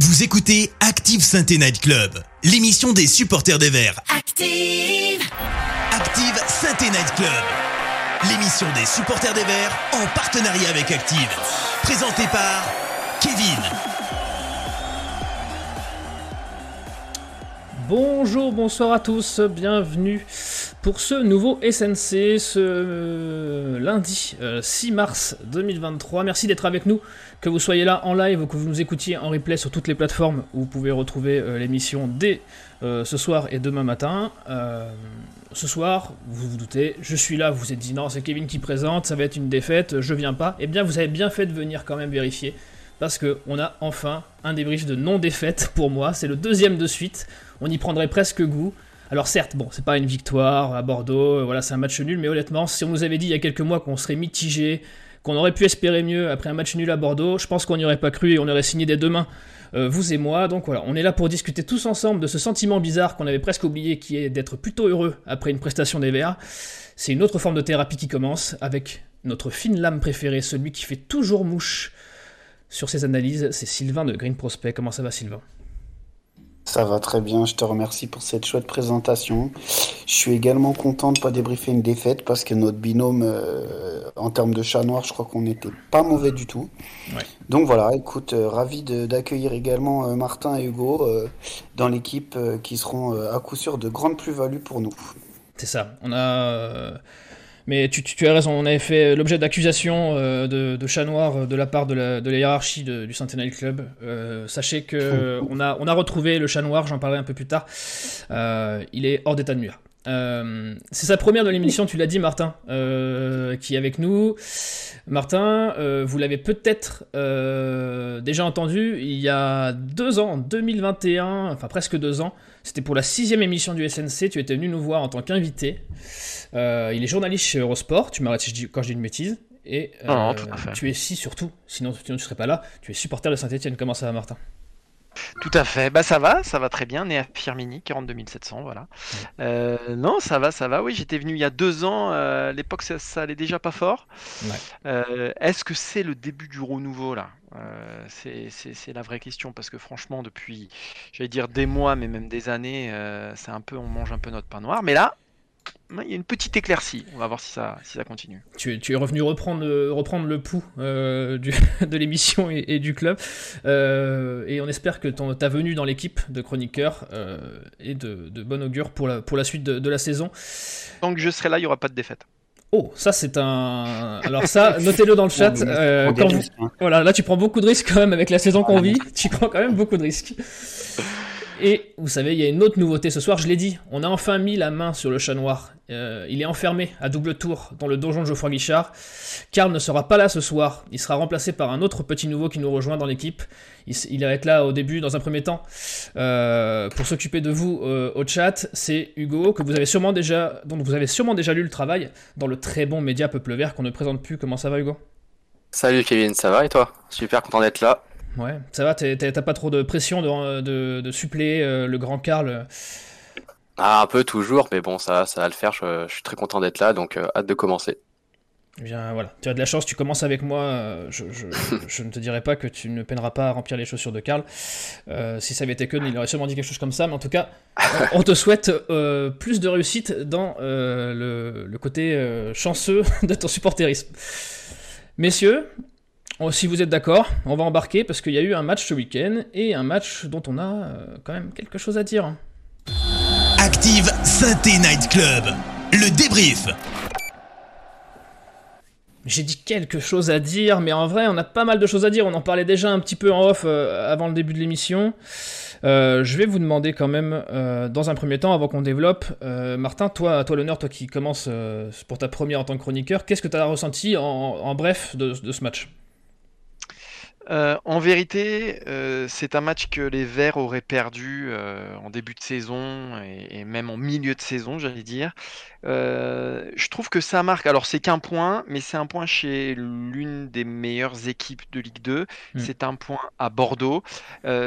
Vous écoutez Active Sainte Night Club, l'émission des supporters des Verts. Active Active Sainte Night Club, l'émission des supporters des Verts en partenariat avec Active. Présentée par Kevin. Bonjour, bonsoir à tous, bienvenue pour ce nouveau SNC ce euh, lundi euh, 6 mars 2023. Merci d'être avec nous, que vous soyez là en live ou que vous nous écoutiez en replay sur toutes les plateformes où vous pouvez retrouver euh, l'émission dès euh, ce soir et demain matin. Euh, ce soir, vous vous doutez, je suis là, vous vous êtes dit non, c'est Kevin qui présente, ça va être une défaite, je viens pas. Eh bien, vous avez bien fait de venir quand même vérifier parce que on a enfin un débrief de non-défaite pour moi. C'est le deuxième de suite. On y prendrait presque goût. Alors certes, bon, c'est pas une victoire à Bordeaux, euh, voilà, c'est un match nul, mais honnêtement, si on nous avait dit il y a quelques mois qu'on serait mitigé, qu'on aurait pu espérer mieux après un match nul à Bordeaux, je pense qu'on n'y aurait pas cru et on aurait signé dès demain, euh, vous et moi. Donc voilà, on est là pour discuter tous ensemble de ce sentiment bizarre qu'on avait presque oublié, qui est d'être plutôt heureux après une prestation des Verts. C'est une autre forme de thérapie qui commence avec notre fine lame préférée, celui qui fait toujours mouche sur ses analyses, c'est Sylvain de Green Prospect. Comment ça va Sylvain? Ça va très bien, je te remercie pour cette chouette présentation. Je suis également content de ne pas débriefer une défaite parce que notre binôme, euh, en termes de chat noir, je crois qu'on n'était pas mauvais du tout. Ouais. Donc voilà, écoute, euh, ravi d'accueillir également euh, Martin et Hugo dans l'équipe qui seront à coup sûr de grandes plus-values pour nous. C'est ça. On a. Mais tu, tu- tu as raison, on avait fait l'objet d'accusations euh, de, de chat noir euh, de la part de la, de la hiérarchie de- du Centennial Club. Euh, sachez que on a, on a retrouvé le chat noir, j'en parlerai un peu plus tard. Euh, il est hors d'état de nuire. Euh, c'est sa première de l'émission, tu l'as dit, Martin, euh, qui est avec nous. Martin, euh, vous l'avez peut-être déjà entendu il y a deux ans, en 2021, enfin presque deux ans. C'était pour la sixième émission du SNC. Tu étais venu nous voir en tant qu'invité. Il est journaliste chez Eurosport. Tu m'arrêtes quand je dis une bêtise. Et euh, Non, non, tu es si surtout, sinon, sinon tu serais pas là. Tu es supporter de Saint-Etienne. Comment ça va, Martin? Tout à fait. Bah ça va, ça va très bien. Né à Firmini, 42 700, voilà. Euh, non, ça va, ça va. Oui, j'étais venu il y a deux ans. euh, à l'époque, ça, ça allait déjà pas fort. Ouais. Euh, Est-ce que c'est le début du renouveau là? Euh, C'est la vraie question parce que franchement, depuis, j'allais dire des mois, mais même des années, c'est un peu, on mange un peu notre pain noir. Mais là, il y a une petite éclaircie. On va voir si ça, si ça continue. tu es, tu es revenu reprendre, le- reprendre le pouls euh, du- de l'émission et, et du club. Euh, et on espère que ton, ta venue dans l'équipe de chroniqueurs euh, est de, de bon augure pour la, pour la suite de, de la saison. Tant que je serai là, il y aura pas de défaite. Oh, ça c'est un. Alors ça, notez-le dans le chat. Euh, quand vous- dérisque, hein. Voilà, là tu prends beaucoup de risques quand même avec la saison qu'on vit. Tu prends quand même beaucoup de risques. Et vous savez, il y a une autre nouveauté ce soir, je l'ai dit, on a enfin mis la main sur le chat noir. Euh, il est enfermé à double tour dans le donjon de Geoffroy Guichard. Karl ne sera pas là ce soir, il sera remplacé par un autre petit nouveau qui nous rejoint dans l'équipe. Il, va être là au début, dans un premier temps, euh, pour s'occuper de vous euh, au chat. C'est Hugo, que vous avez sûrement déjà, dont vous avez sûrement déjà lu le travail dans le très bon média Peuple Vert qu'on ne présente plus. Comment ça va Hugo? Salut Kevin, ça va et toi? Super content d'être là. Ouais, ça va, t'as pas trop de pression de, de, de suppléer euh, le grand Karl? Ah, un peu toujours, mais bon, ça, ça va le faire. Je, je suis très content d'être là, donc euh, hâte de commencer. Eh bien voilà, tu as de la chance, tu commences avec moi. euh, Je, je, je ne te dirai pas que tu ne peineras pas à remplir les chaussures de Karl. Euh, si ça avait été que il aurait sûrement dit quelque chose comme ça, mais en tout cas, on, te souhaite euh, plus de réussite dans euh, le, le côté chanceux de ton supporterisme. Messieurs, si vous êtes d'accord, on va embarquer parce qu'il y a eu un match ce week-end et un match dont on a euh, quand même quelque chose à dire. Active Synthé Night Club, le débrief. J'ai dit quelque chose à dire, mais en vrai, on a pas mal de choses à dire. On en parlait déjà un petit peu en off euh, avant le début de l'émission. Euh, je vais vous demander quand même, euh, dans un premier temps, avant qu'on développe, Martin, toi, toi l'honneur, toi qui commences pour ta première en tant que chroniqueur, qu'est-ce que tu as ressenti en, en bref de, de ce match? Euh, en vérité, euh, c'est un match que les Verts auraient perdu euh, en début de saison et, et même en milieu de saison, j'allais dire. Je trouve que ça marque. Alors, c'est qu'un point, mais c'est un point chez l'une des meilleures équipes de Ligue 2. Mm. C'est un point à Bordeaux.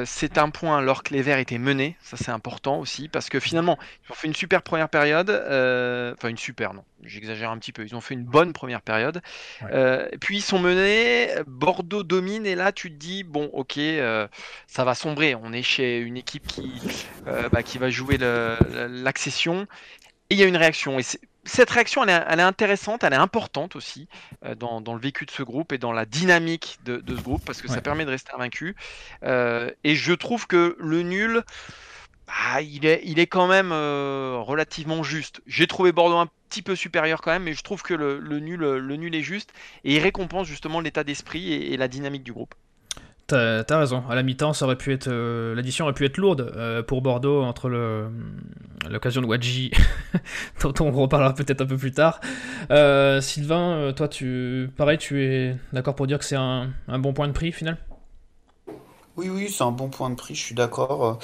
C'est un point alors que les Verts étaient menés. Ça, c'est important aussi parce que finalement, ils ont fait une super première période. Enfin, une super, non. J'exagère un petit peu. Ils ont fait une bonne première période. Ouais. Puis ils sont menés. Bordeaux domine et là, là, tu te dis, bon, ok, euh, ça va sombrer. On est chez une équipe qui, euh, bah, qui va jouer l'accession. Et il y a une réaction. Et cette réaction, elle est, intéressante, elle est importante aussi dans, le vécu de ce groupe et dans la dynamique de, ce groupe, parce que ça permet de rester invaincu. et je trouve que le nul, bah, il, est, il est quand même relativement juste. J'ai trouvé Bordeaux un petit peu supérieur quand même, mais je trouve que le, nul, est juste et il récompense justement l'état d'esprit et, la dynamique du groupe. T'as as raison. À la mi-temps, être l'addition aurait pu être lourde pour Bordeaux entre l'occasion de Wadji, dont on reparlera peut-être un peu plus tard. Sylvain, toi, tu pareil, tu es d'accord pour dire que c'est un bon point de prix final? Oui, oui, c'est un bon point de prix, je suis d'accord.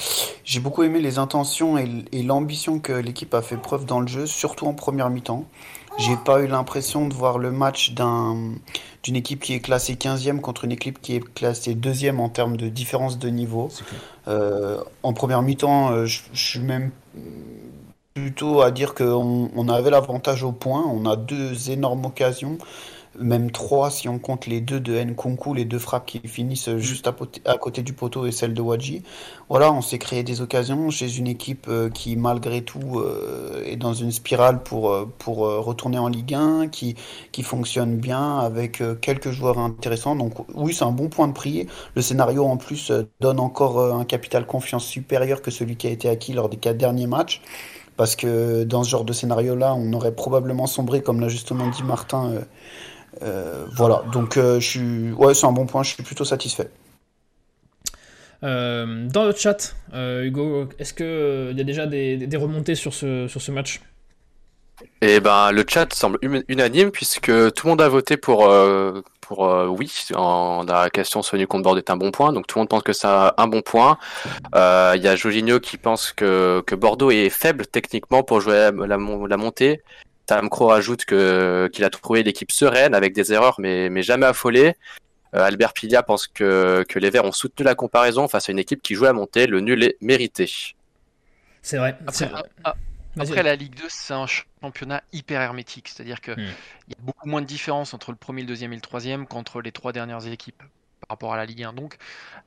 J'ai beaucoup aimé les intentions et l'ambition que l'équipe a fait preuve dans le jeu, surtout en première mi-temps. J'ai pas eu l'impression de voir le match d'un, d'une équipe qui est classée 15e contre une équipe qui est classée deuxième en termes de différence de niveau. Euh, en première mi-temps, euh, je, suis même plutôt à dire qu'on on avait l'avantage au point. On a deux énormes occasions même trois si on compte les deux de Nkunku, les deux frappes qui finissent mm. juste à, côté du poteau et celle de Wadji. Voilà, on s'est créé des occasions chez une équipe euh, qui malgré tout euh, est dans une spirale pour, euh, pour retourner en Ligue 1, qui, qui fonctionne bien avec quelques joueurs intéressants. Donc oui, c'est un bon point de prix. Le scénario en plus donne encore un capital confiance supérieur que celui qui a été acquis lors des quatre derniers matchs parce que dans ce genre de scénario-là, on aurait probablement sombré, comme l'a justement dit Martin, euh, voilà, donc euh, je suis, ouais, c'est un bon point, je suis plutôt satisfait. Euh, dans le chat, Hugo, est-ce qu'il y a déjà des, remontées sur ce, sur ce match? Eh ben, le chat semble unanime puisque tout le monde a voté pour, pour oui en, dans la question Sony contre Bordeaux est un bon point. Donc tout le monde pense que c'est un bon point. Il y a Jorginho qui pense que, que Bordeaux est faible techniquement pour jouer la, la montée Tam Crow rajoute que qu'il a trouvé l'équipe sereine avec des erreurs mais, mais jamais affolée. Euh, Albert Pilia pense que, que les Verts ont soutenu la comparaison face à une équipe qui jouait à monter. Le nul est mérité. C'est vrai. Après, ah, ah, la Ligue 2, c'est un championnat hyper hermétique. C'est-à-dire qu'il hmm. y a beaucoup moins de différence entre le premier, le deuxième et le troisième qu'entre les trois dernières équipes par rapport à la Ligue 1. Donc,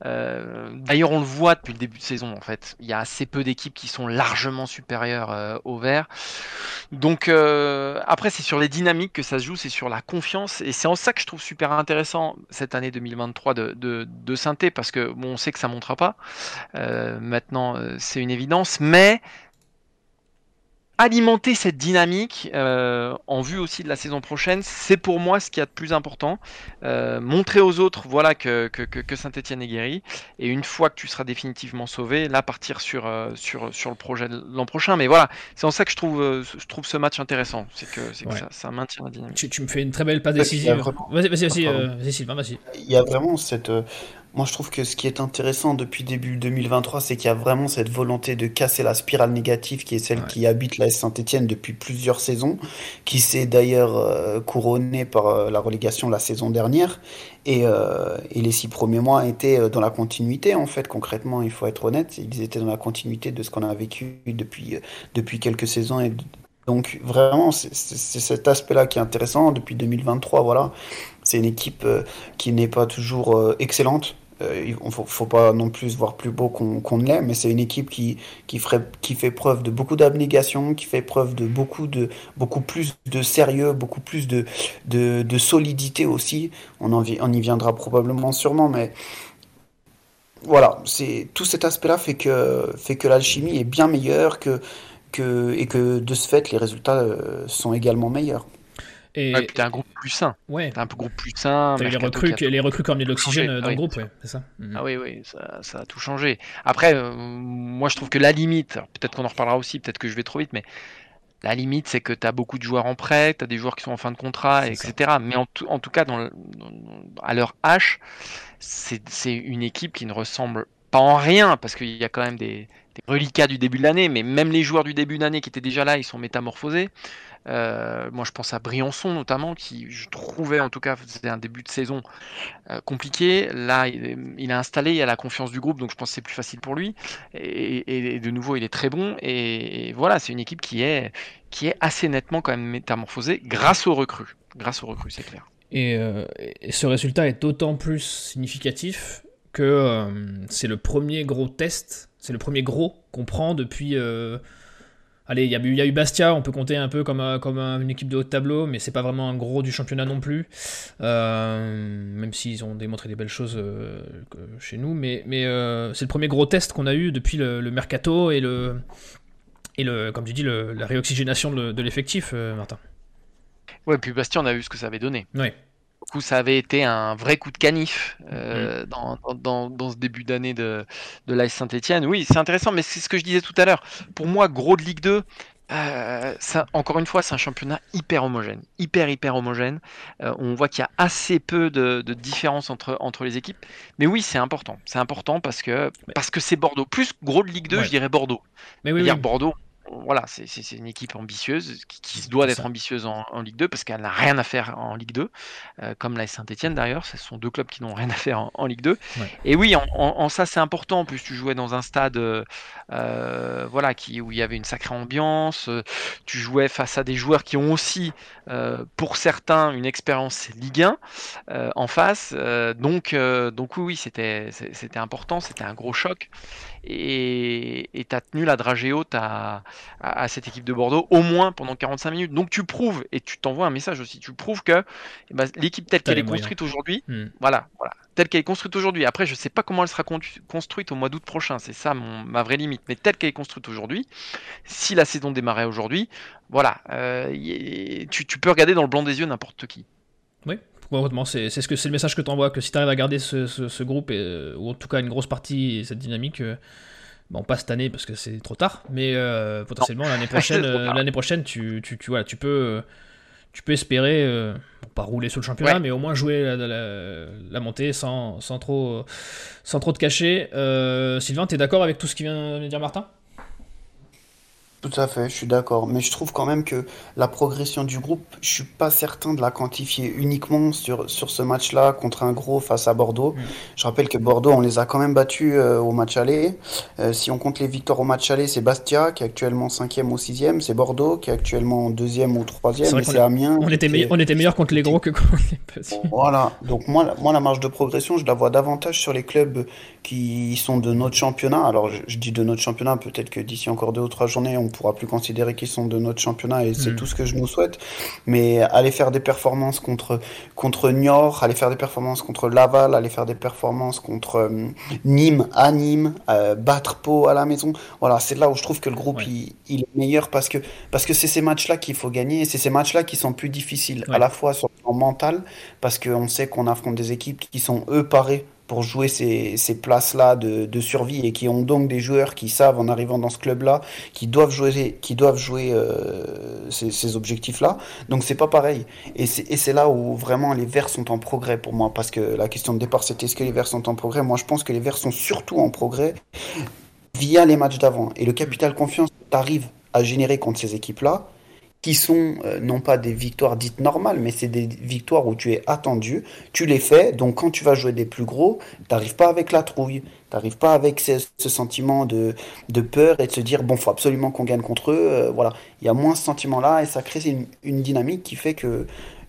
euh, d'ailleurs, on le voit depuis le début de saison. En fait, il y a assez peu d'équipes qui sont largement supérieures euh, au vert. Donc, euh, après, c'est sur les dynamiques que ça se joue, c'est sur la confiance, et c'est en ça que je trouve super intéressant cette année 2023 de, de, de synthé, parce que bon, on sait que ça montera pas. maintenant, c'est une évidence, mais alimenter cette dynamique euh, en vue aussi de la saison prochaine, c'est pour moi ce qui y a de plus important. Euh, montrer aux autres voilà que, que, que Saint-Etienne est guéri. Et une fois que tu seras définitivement sauvé, là partir sur, euh, sur, sur le projet de l'an prochain. Mais voilà, c'est en ça que je trouve, je trouve ce match intéressant. C'est que, ça, ça, maintient la dynamique. Tu, tu, me fais une très belle passe décisive. Vas-y, vas-y, vas-y, Sylvain, vas-y. Il y a vraiment cette moi, je trouve que ce qui est intéressant depuis début 2023, c'est qu'il y a vraiment cette volonté de casser la spirale négative qui est celle qui habite la Saint-Etienne depuis plusieurs saisons, qui s'est d'ailleurs euh, couronnée par euh, la relégation la saison dernière. Et, euh, et, les six premiers mois étaient dans la continuité, en fait, concrètement, il faut être honnête. Ils étaient dans la continuité de ce qu'on a vécu depuis, depuis quelques saisons et donc vraiment, c'est cet aspect-là qui est intéressant. Depuis 2023, voilà, c'est une équipe qui n'est pas toujours excellente, il ne faut, pas non plus voir plus beau qu'on ne l'est, mais c'est une équipe qui, qui, ferait, qui fait preuve de beaucoup d'abnégation, qui fait preuve de beaucoup, de beaucoup plus de sérieux, beaucoup plus de, de, solidité aussi. On, en, on y viendra probablement sûrement, mais voilà, tout cet aspect-là fait que, fait que l'alchimie est bien meilleure que, que, et que de ce fait, les résultats euh, sont également meilleurs. Et t'as un groupe plus sain. Ouais. T'as un groupe plus sain. T'as les recrues, les recrues comme de l'oxygène dans le groupe, ouais, c'est ça. Mhm. Ah oui, oui, ça, ça, a tout changé. Après, euh, moi je trouve que la limite, peut-être qu'on en reparlera aussi, peut-être que je vais trop vite, mais la limite, c'est que tu as beaucoup de joueurs en prêt, tu as des joueurs qui sont en fin de contrat, etc. Mais en, en, tout cas, dans, à leur H, c'est une équipe qui ne ressemble pas en rien, parce qu'il y a quand même des, des reliquats du début de l'année, mais même les joueurs du début d'année qui étaient déjà là, ils sont métamorphosés. Euh, moi, je pense à Briançon notamment, qui je trouvais en tout cas c'était un début de saison euh, compliqué. Là, il, a installé, il a la confiance du groupe, donc je pense que c'est plus facile pour lui. Et, de nouveau, il est très bon. Et, voilà, c'est une équipe qui est qui est assez nettement quand même métamorphosée grâce aux recrues. Grâce aux recrues, c'est clair. Et, ce résultat est d'autant plus significatif que c'est le premier gros test, c'est le premier gros qu'on prend depuis Allez, il y, a eu Bastia, on peut compter un peu comme, euh, comme une équipe de haut de tableau, mais c'est pas vraiment un gros du championnat non plus. Euh, même s'ils ont démontré des belles choses euh, chez nous. Mais, mais c'est le premier gros test qu'on a eu depuis le, mercato et, le, et le, comme tu dis, la réoxygénation de, l'effectif, Martin. Ouais, puis Bastia, on a vu ce que ça avait donné. Ouais coup, ça avait été un vrai coup de canif euh, mm. dans, ce début d'année de, de l'AS Saint-Etienne. Oui, c'est intéressant, mais c'est ce que je disais tout à l'heure. Pour moi, gros de Ligue 2, euh, ça, encore une fois, c'est un championnat hyper homogène, hyper hyper homogène. Euh, on voit qu'il y a assez peu de, de différence entre, entre les équipes. Mais oui, c'est important. C'est important parce que parce que c'est Bordeaux. Plus gros de Ligue 2, je dirais Bordeaux. Mais oui, oui. Bordeaux, voilà, c'est une équipe ambitieuse qui, se doit d'être ambitieuse en, Ligue 2 parce qu'elle n'a rien à faire en Ligue 2, euh, comme la Saint-Etienne d'ailleurs. Ce sont deux clubs qui n'ont rien à faire en, Ligue 2. Et oui, en, ça c'est important. En plus, tu jouais dans un stade euh, euh, voilà, qui, où il y avait une sacrée ambiance. tu jouais face à des joueurs qui ont aussi, pour certains, une expérience Ligue 1 en face. donc, donc oui, oui c'était important, c'était un gros choc et tu as tenu la dragée haute à, à, cette équipe de Bordeaux au moins pendant 45 minutes. Donc tu prouves, et tu t'envoies un message aussi, tu prouves que eh ben, l'équipe telle qu'elle est construite aujourd'hui, hmm. voilà, voilà, telle qu'elle est construite aujourd'hui. Après, je sais pas comment elle sera construite au mois d'août prochain, c'est ça ma vraie limite, mais telle qu'elle est construite aujourd'hui, si la saison démarrait aujourd'hui, voilà, euh, tu, tu peux regarder dans le blanc des yeux n'importe qui. Oui, c'est ce que c'est le message que tu envoies, que si tu arrives à garder ce, groupe, et, euh, ou en tout cas une grosse partie, cette dynamique, euh, bon, pas cette année parce que c'est trop tard, mais euh, potentiellement l'année prochaine, l'année prochaine, tu, tu, tu, tu peux, tu peux espérer, pas rouler sur le championnat, mais au moins jouer la, montée sans, sans, trop, sans trop te cacher. Sylvain, tu es d'accord avec tout ce qui vient de dire Martin? Tout à fait, je suis d'accord. Mais je trouve quand même que la progression du groupe, je suis pas certain de la quantifier uniquement sur, sur ce match-là contre un gros face à Bordeaux. Mm. Je rappelle que Bordeaux, on les a quand même battus euh, au match aller. Euh, si on compte les victoires au match aller, c'est Bastia qui est actuellement cinquième ou sixième. C'est Bordeaux qui est actuellement deuxième ou troisième. C'est Amiens. On était, meilleur, on était meilleur contre les gros que contre les petits. Voilà. Donc moi, moi, la marge de progression, je la vois davantage sur les clubs qui sont de notre championnat. Alors je, dis de notre championnat, peut-être que d'ici encore deux ou trois journées, on pourra plus considérer qu'ils sont de notre championnat et c'est mm. tout ce que je nous souhaite. Mais aller faire des performances contre contre Niort, aller faire des performances contre Laval, aller faire des performances contre euh, Nîmes à Nîmes, euh, battre Pau à la maison. Voilà, c'est là où je trouve que le groupe il, est meilleur parce que parce que c'est ces matchs-là qu'il faut gagner et c'est ces matchs-là qui sont plus difficiles à la fois sur le plan mental parce qu'on sait qu'on affronte des équipes qui sont eux parés pour jouer ces, ces places-là de, survie et qui ont donc des joueurs qui savent en arrivant dans ce club-là, qui doivent jouer, qui doivent jouer euh, ces, objectifs-là. Donc c'est pas pareil. Et c'est là où vraiment les Verts sont en progrès pour moi, parce que la question de départ c'était est-ce que les Verts sont en progrès? Moi je pense que les Verts sont surtout en progrès via les matchs d'avant. Et le capital confiance t'arrive à générer contre ces équipes-là, qui sont euh, non pas des victoires dites normales, mais c'est des victoires où tu es attendu, tu les fais, donc quand tu vas jouer des plus gros, t'arrives pas avec la trouille, t'arrives pas avec ce, sentiment de, peur et de se dire bon faut absolument qu'on gagne contre eux, euh, voilà, il y a moins ce sentiment-là et ça crée une, une dynamique qui fait que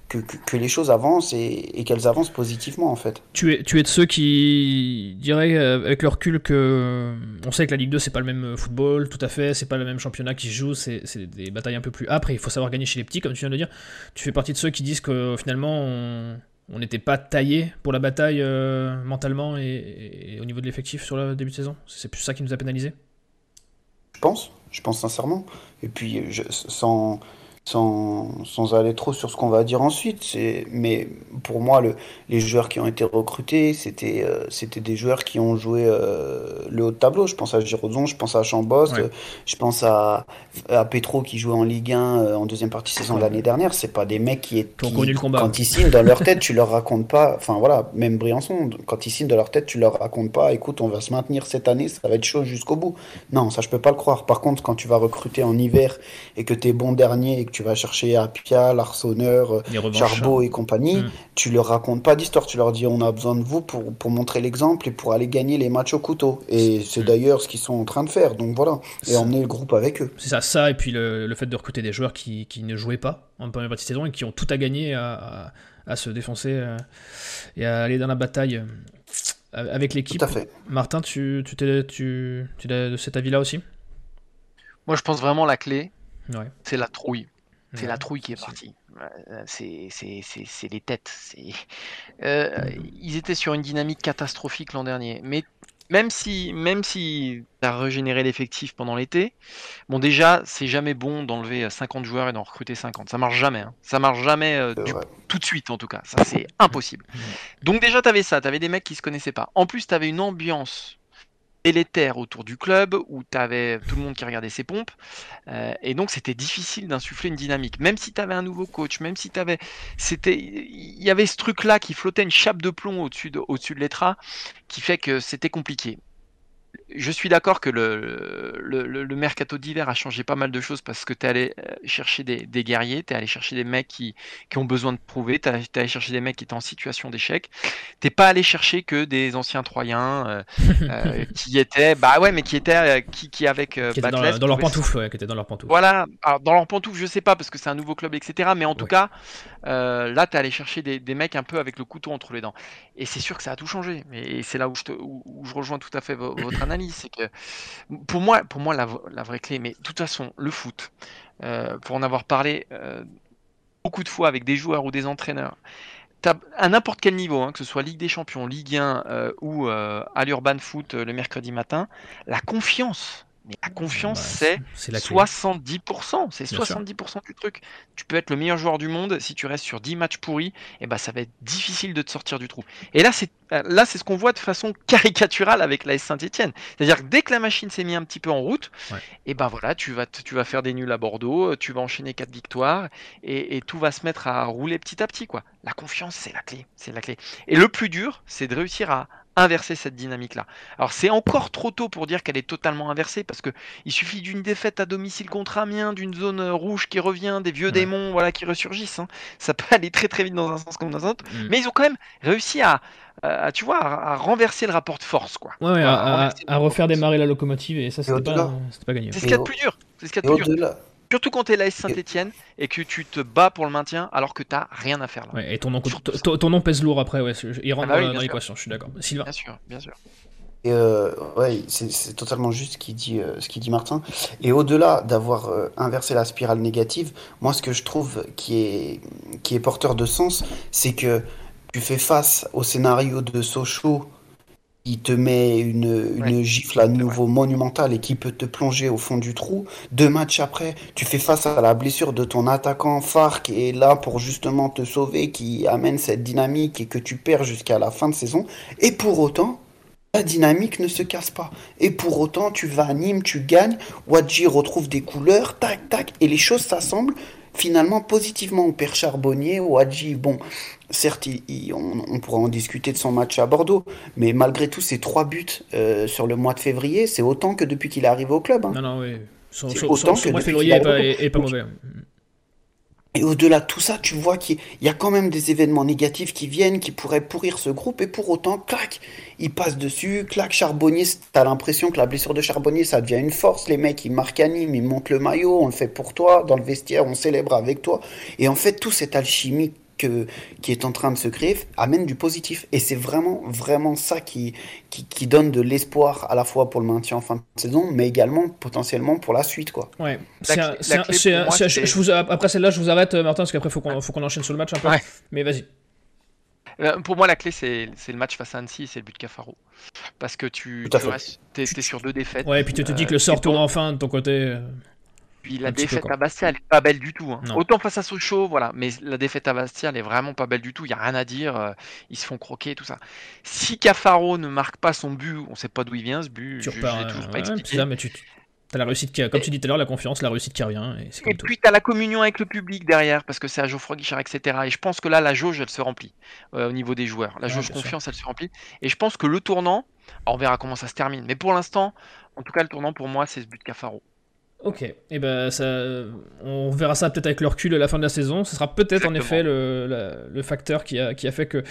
que, les choses avancent et, qu'elles avancent positivement en fait. Tu es, tu es de ceux qui diraient euh, avec le recul que on sait que la Ligue 2 c'est pas le même football, tout à fait, c'est pas le même championnat qui se joue, c'est des batailles un peu plus âpres et il faut savoir gagner chez les petits comme tu viens de dire. Tu fais partie de ceux qui disent que finalement on n'était pas taillé pour la bataille euh, mentalement et, au niveau de l'effectif sur le début de saison. C'est plus ça qui nous a pénalisé. Je pense, je pense sincèrement. Et puis je, sans sans, sans, aller trop sur ce qu'on va dire ensuite. Mais pour moi, le, les joueurs qui ont été recrutés, c'était euh, c'était des joueurs qui ont joué euh, le haut de tableau. Je pense à Girodon, je pense à Chambos, je pense à, à Petro qui jouait en Ligue 1 euh, en deuxième partie de saison l'année dernière. C'est pas des mecs qui, est, quand ils signent dans leur tête, tu leur racontes pas. Enfin voilà, même Briançon, quand ils signent dans leur tête, tu leur racontes pas. Écoute, on va se maintenir cette année, ça va être chaud jusqu'au bout. Non, ça je peux pas le croire. Par contre, quand tu vas recruter en hiver et que tu es bon dernier et que tu vas chercher Apia, l'Arseneur, euh, Charbot et compagnie, mm. tu leur racontes pas d'histoire, tu leur dis on a besoin de vous pour, pour montrer l'exemple et pour aller gagner les matchs au couteau. Et c'est mm. d'ailleurs ce qu'ils sont en train de faire, donc voilà, et emmener le groupe avec eux. C'est ça, ça, et puis le, le, fait de recruter des joueurs qui, qui ne jouaient pas en première partie de saison et qui ont tout à gagner à, à se défoncer et à aller dans la bataille avec l'équipe. Tout à fait. Martin, tu, tu, tu, tu es de cet avis-là aussi? Moi, je pense vraiment la clé, ouais. c'est la trouille. C'est la trouille qui est partie. C'est les têtes. Euh, ils étaient sur une dynamique catastrophique l'an dernier. Mais même si, même si tu as régénéré l'effectif pendant l'été, bon déjà, c'est jamais bon d'enlever 50 joueurs et d'en recruter 50. Ça marche jamais. Hein. Ça marche jamais euh, tout de suite en tout cas. Ça c'est impossible. Donc déjà, tu avais ça. Tu avais des mecs qui se connaissaient pas. En plus, tu avais une ambiance délétère autour du club où tu avais tout le monde qui regardait ses pompes. Euh, et donc c'était difficile d'insuffler une dynamique. Même si tu avais un nouveau coach même si tu avais c'était il y avait ce truc là qui flottait une chape de plomb au-dessus de, au-dessus de l'étra qui fait que c'était compliqué je suis d'accord que le, le, le, mercato d'hiver a changé pas mal de choses parce que tu es allé euh, chercher des, des guerriers, tu es allé chercher des mecs qui, qui ont besoin de prouver, tu es, allé chercher des mecs qui étaient en situation d'échec. T'es pas allé chercher que des anciens Troyens euh, euh, qui étaient, bah ouais, mais qui étaient, qui, qui avec qui étaient dans, dans leurs pantoufles, ouais, qui étaient dans leurs pantoufles. Voilà, alors dans leurs pantoufles, je sais pas parce que c'est un nouveau club, etc. Mais en tout cas, là, tu es allé chercher des, des, mecs un peu avec le couteau entre les dents. Et c'est sûr que ça a tout changé. Et c'est là où je, te, où, où je rejoins tout à fait votre analyse c'est que pour moi, pour moi la, vraie clé, mais de toute façon, le foot, euh, pour en avoir parlé euh, beaucoup de fois avec des joueurs ou des entraîneurs, à n'importe quel niveau, hein, que ce soit Ligue des Champions, Ligue 1 euh, ou à l'Urban Foot le mercredi matin, la confiance mais la confiance, c'est 70%. C'est 70% du truc. Tu peux être le meilleur joueur du monde. Si tu restes sur 10 matchs pourris, et eh ben, ça va être difficile de te sortir du trou. Et là, c'est là, c'est ce qu'on voit de façon caricaturale avec la S Saint-Etienne. C'est-à-dire que dès que la machine s'est mise un petit peu en route, et eh ben voilà, tu vas, tu vas faire des nuls à Bordeaux, tu vas enchaîner 4 victoires, et, et, tout va se mettre à rouler petit à petit. quoi. La confiance, c'est la clé. C'est la clé. Et le plus dur, c'est de réussir à, inverser cette dynamique-là. Alors c'est encore trop tôt pour dire qu'elle est totalement inversée parce que il suffit d'une défaite à domicile contre Amiens, d'une zone euh, rouge qui revient, des vieux démons voilà qui ressurgissent. Hein. Ça peut aller très très vite dans un sens comme dans un autre, mm. mais ils ont quand même réussi à, tu vois, à, renverser le rapport de force quoi. Ouais, à, refaire démarrer la locomotive et ça c'était pas, pas, gagné. C'est ce qu'il y a de plus dur. C'est ce qu'il y a de plus dur. Surtout quand tu es l'AS Saint-Etienne et que tu te bats pour le maintien alors que tu rien à faire là. Ouais, et ton nom, ton nom, pèse lourd après, ouais, il rentre ah bah dans, l'équation, je suis d'accord. Sylvain Bien sûr, bien sûr. Et euh, ouais, c'est totalement juste ce qu'il dit, euh, ce dit Martin. Et au-delà d'avoir euh, inversé la spirale négative, moi ce que je trouve qui est, qui est porteur de sens, c'est que tu fais face au scénario de Sochaux il te met une, une gifle à nouveau monumentale et qui peut te plonger au fond du trou. Deux matchs après, tu fais face à la blessure de ton attaquant phare qui est là pour justement te sauver, qui amène cette dynamique et que tu perds jusqu'à la fin de saison. Et pour autant, la dynamique ne se casse pas. Et pour autant, tu vas à Nîmes, tu gagnes, Wadji retrouve des couleurs, tac, tac, et les choses s'assemblent finalement positivement au père Charbonnier, au Hadji. Bon, certes, on, pourra en discuter de son match à Bordeaux, mais malgré tout, ces trois buts euh, sur le mois de février, c'est autant que depuis qu'il arrive au club. Hein. Non, non, oui. Son, autant que mois de février est pas, mauvais. Et au-delà de tout ça, tu vois qu'il y a quand même des événements négatifs qui viennent, qui pourraient pourrir ce groupe, et pour autant, clac, il passe dessus, clac, Charbonnier, t'as l'impression que la blessure de Charbonnier, ça devient une force, les mecs, ils marquent à Nîmes, ils montent le maillot, on le fait pour toi, dans le vestiaire, on célèbre avec toi, et en fait, tout cette alchimie qui est en train de se créer amène du positif. Et c'est vraiment, vraiment ça qui, qui, donne de l'espoir à la fois pour le maintien en fin de saison, mais également potentiellement pour la suite. Quoi. Ouais. après celle-là, je vous arrête, Martin, parce qu'après, il faut qu'on faut qu'on enchaîne sur le match un peu. Mais vas-y. Euh, pour moi, la clé, c'est le match face à Annecy, c'est le but de Cafaro. Parce que tu, tu restes, es, sur deux défaites. Ouais, et puis tu te dis que le sort tourne enfin de ton côté. Puis la défaite à Bastia, elle est pas belle du tout. Hein. Autant face à Sochaux, voilà, mais la défaite à Bastia, elle est vraiment pas belle du tout. Il y a rien à dire. Euh, ils se font croquer, tout ça. Si Cafaro ne marque pas son but, on sait pas d'où il vient ce but. Tu repars, toujours pas expliqué. mais tu T'as la réussite qui, comme tu dis tout à l'heure, la confiance, la réussite qui revient. Et, et puis t'as la communion avec le public derrière, parce que c'est à Geoffroy Guichard, etc. Et je pense que là, la jauge, elle se remplit euh, au niveau des joueurs. La jauge confiance, elle se remplit. Et je pense que le tournant, on verra comment ça se termine. Mais pour l'instant, en tout cas, le tournant pour moi, c'est ce but de Cafaro. Ok, et eh ben ça, on verra ça peut-être avec le recul à la fin de la saison. Ce sera peut-être en effet le, le, facteur qui a, qui a fait que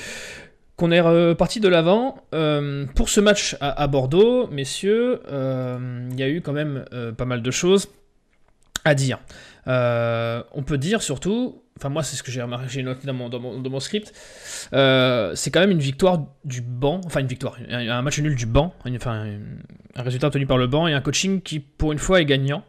qu'on est reparti de l'avant. Euh, pour ce match à, Bordeaux, messieurs, euh, il y a eu quand même euh, pas mal de choses. à dire. on peut dire surtout, enfin moi c'est ce que j'ai remarqué, j'ai noté dans mon, dans mon, script, c'est quand même une victoire du banc, enfin une victoire, un, match nul du banc, enfin un résultat obtenu par le banc et un coaching qui pour une fois est gagnant.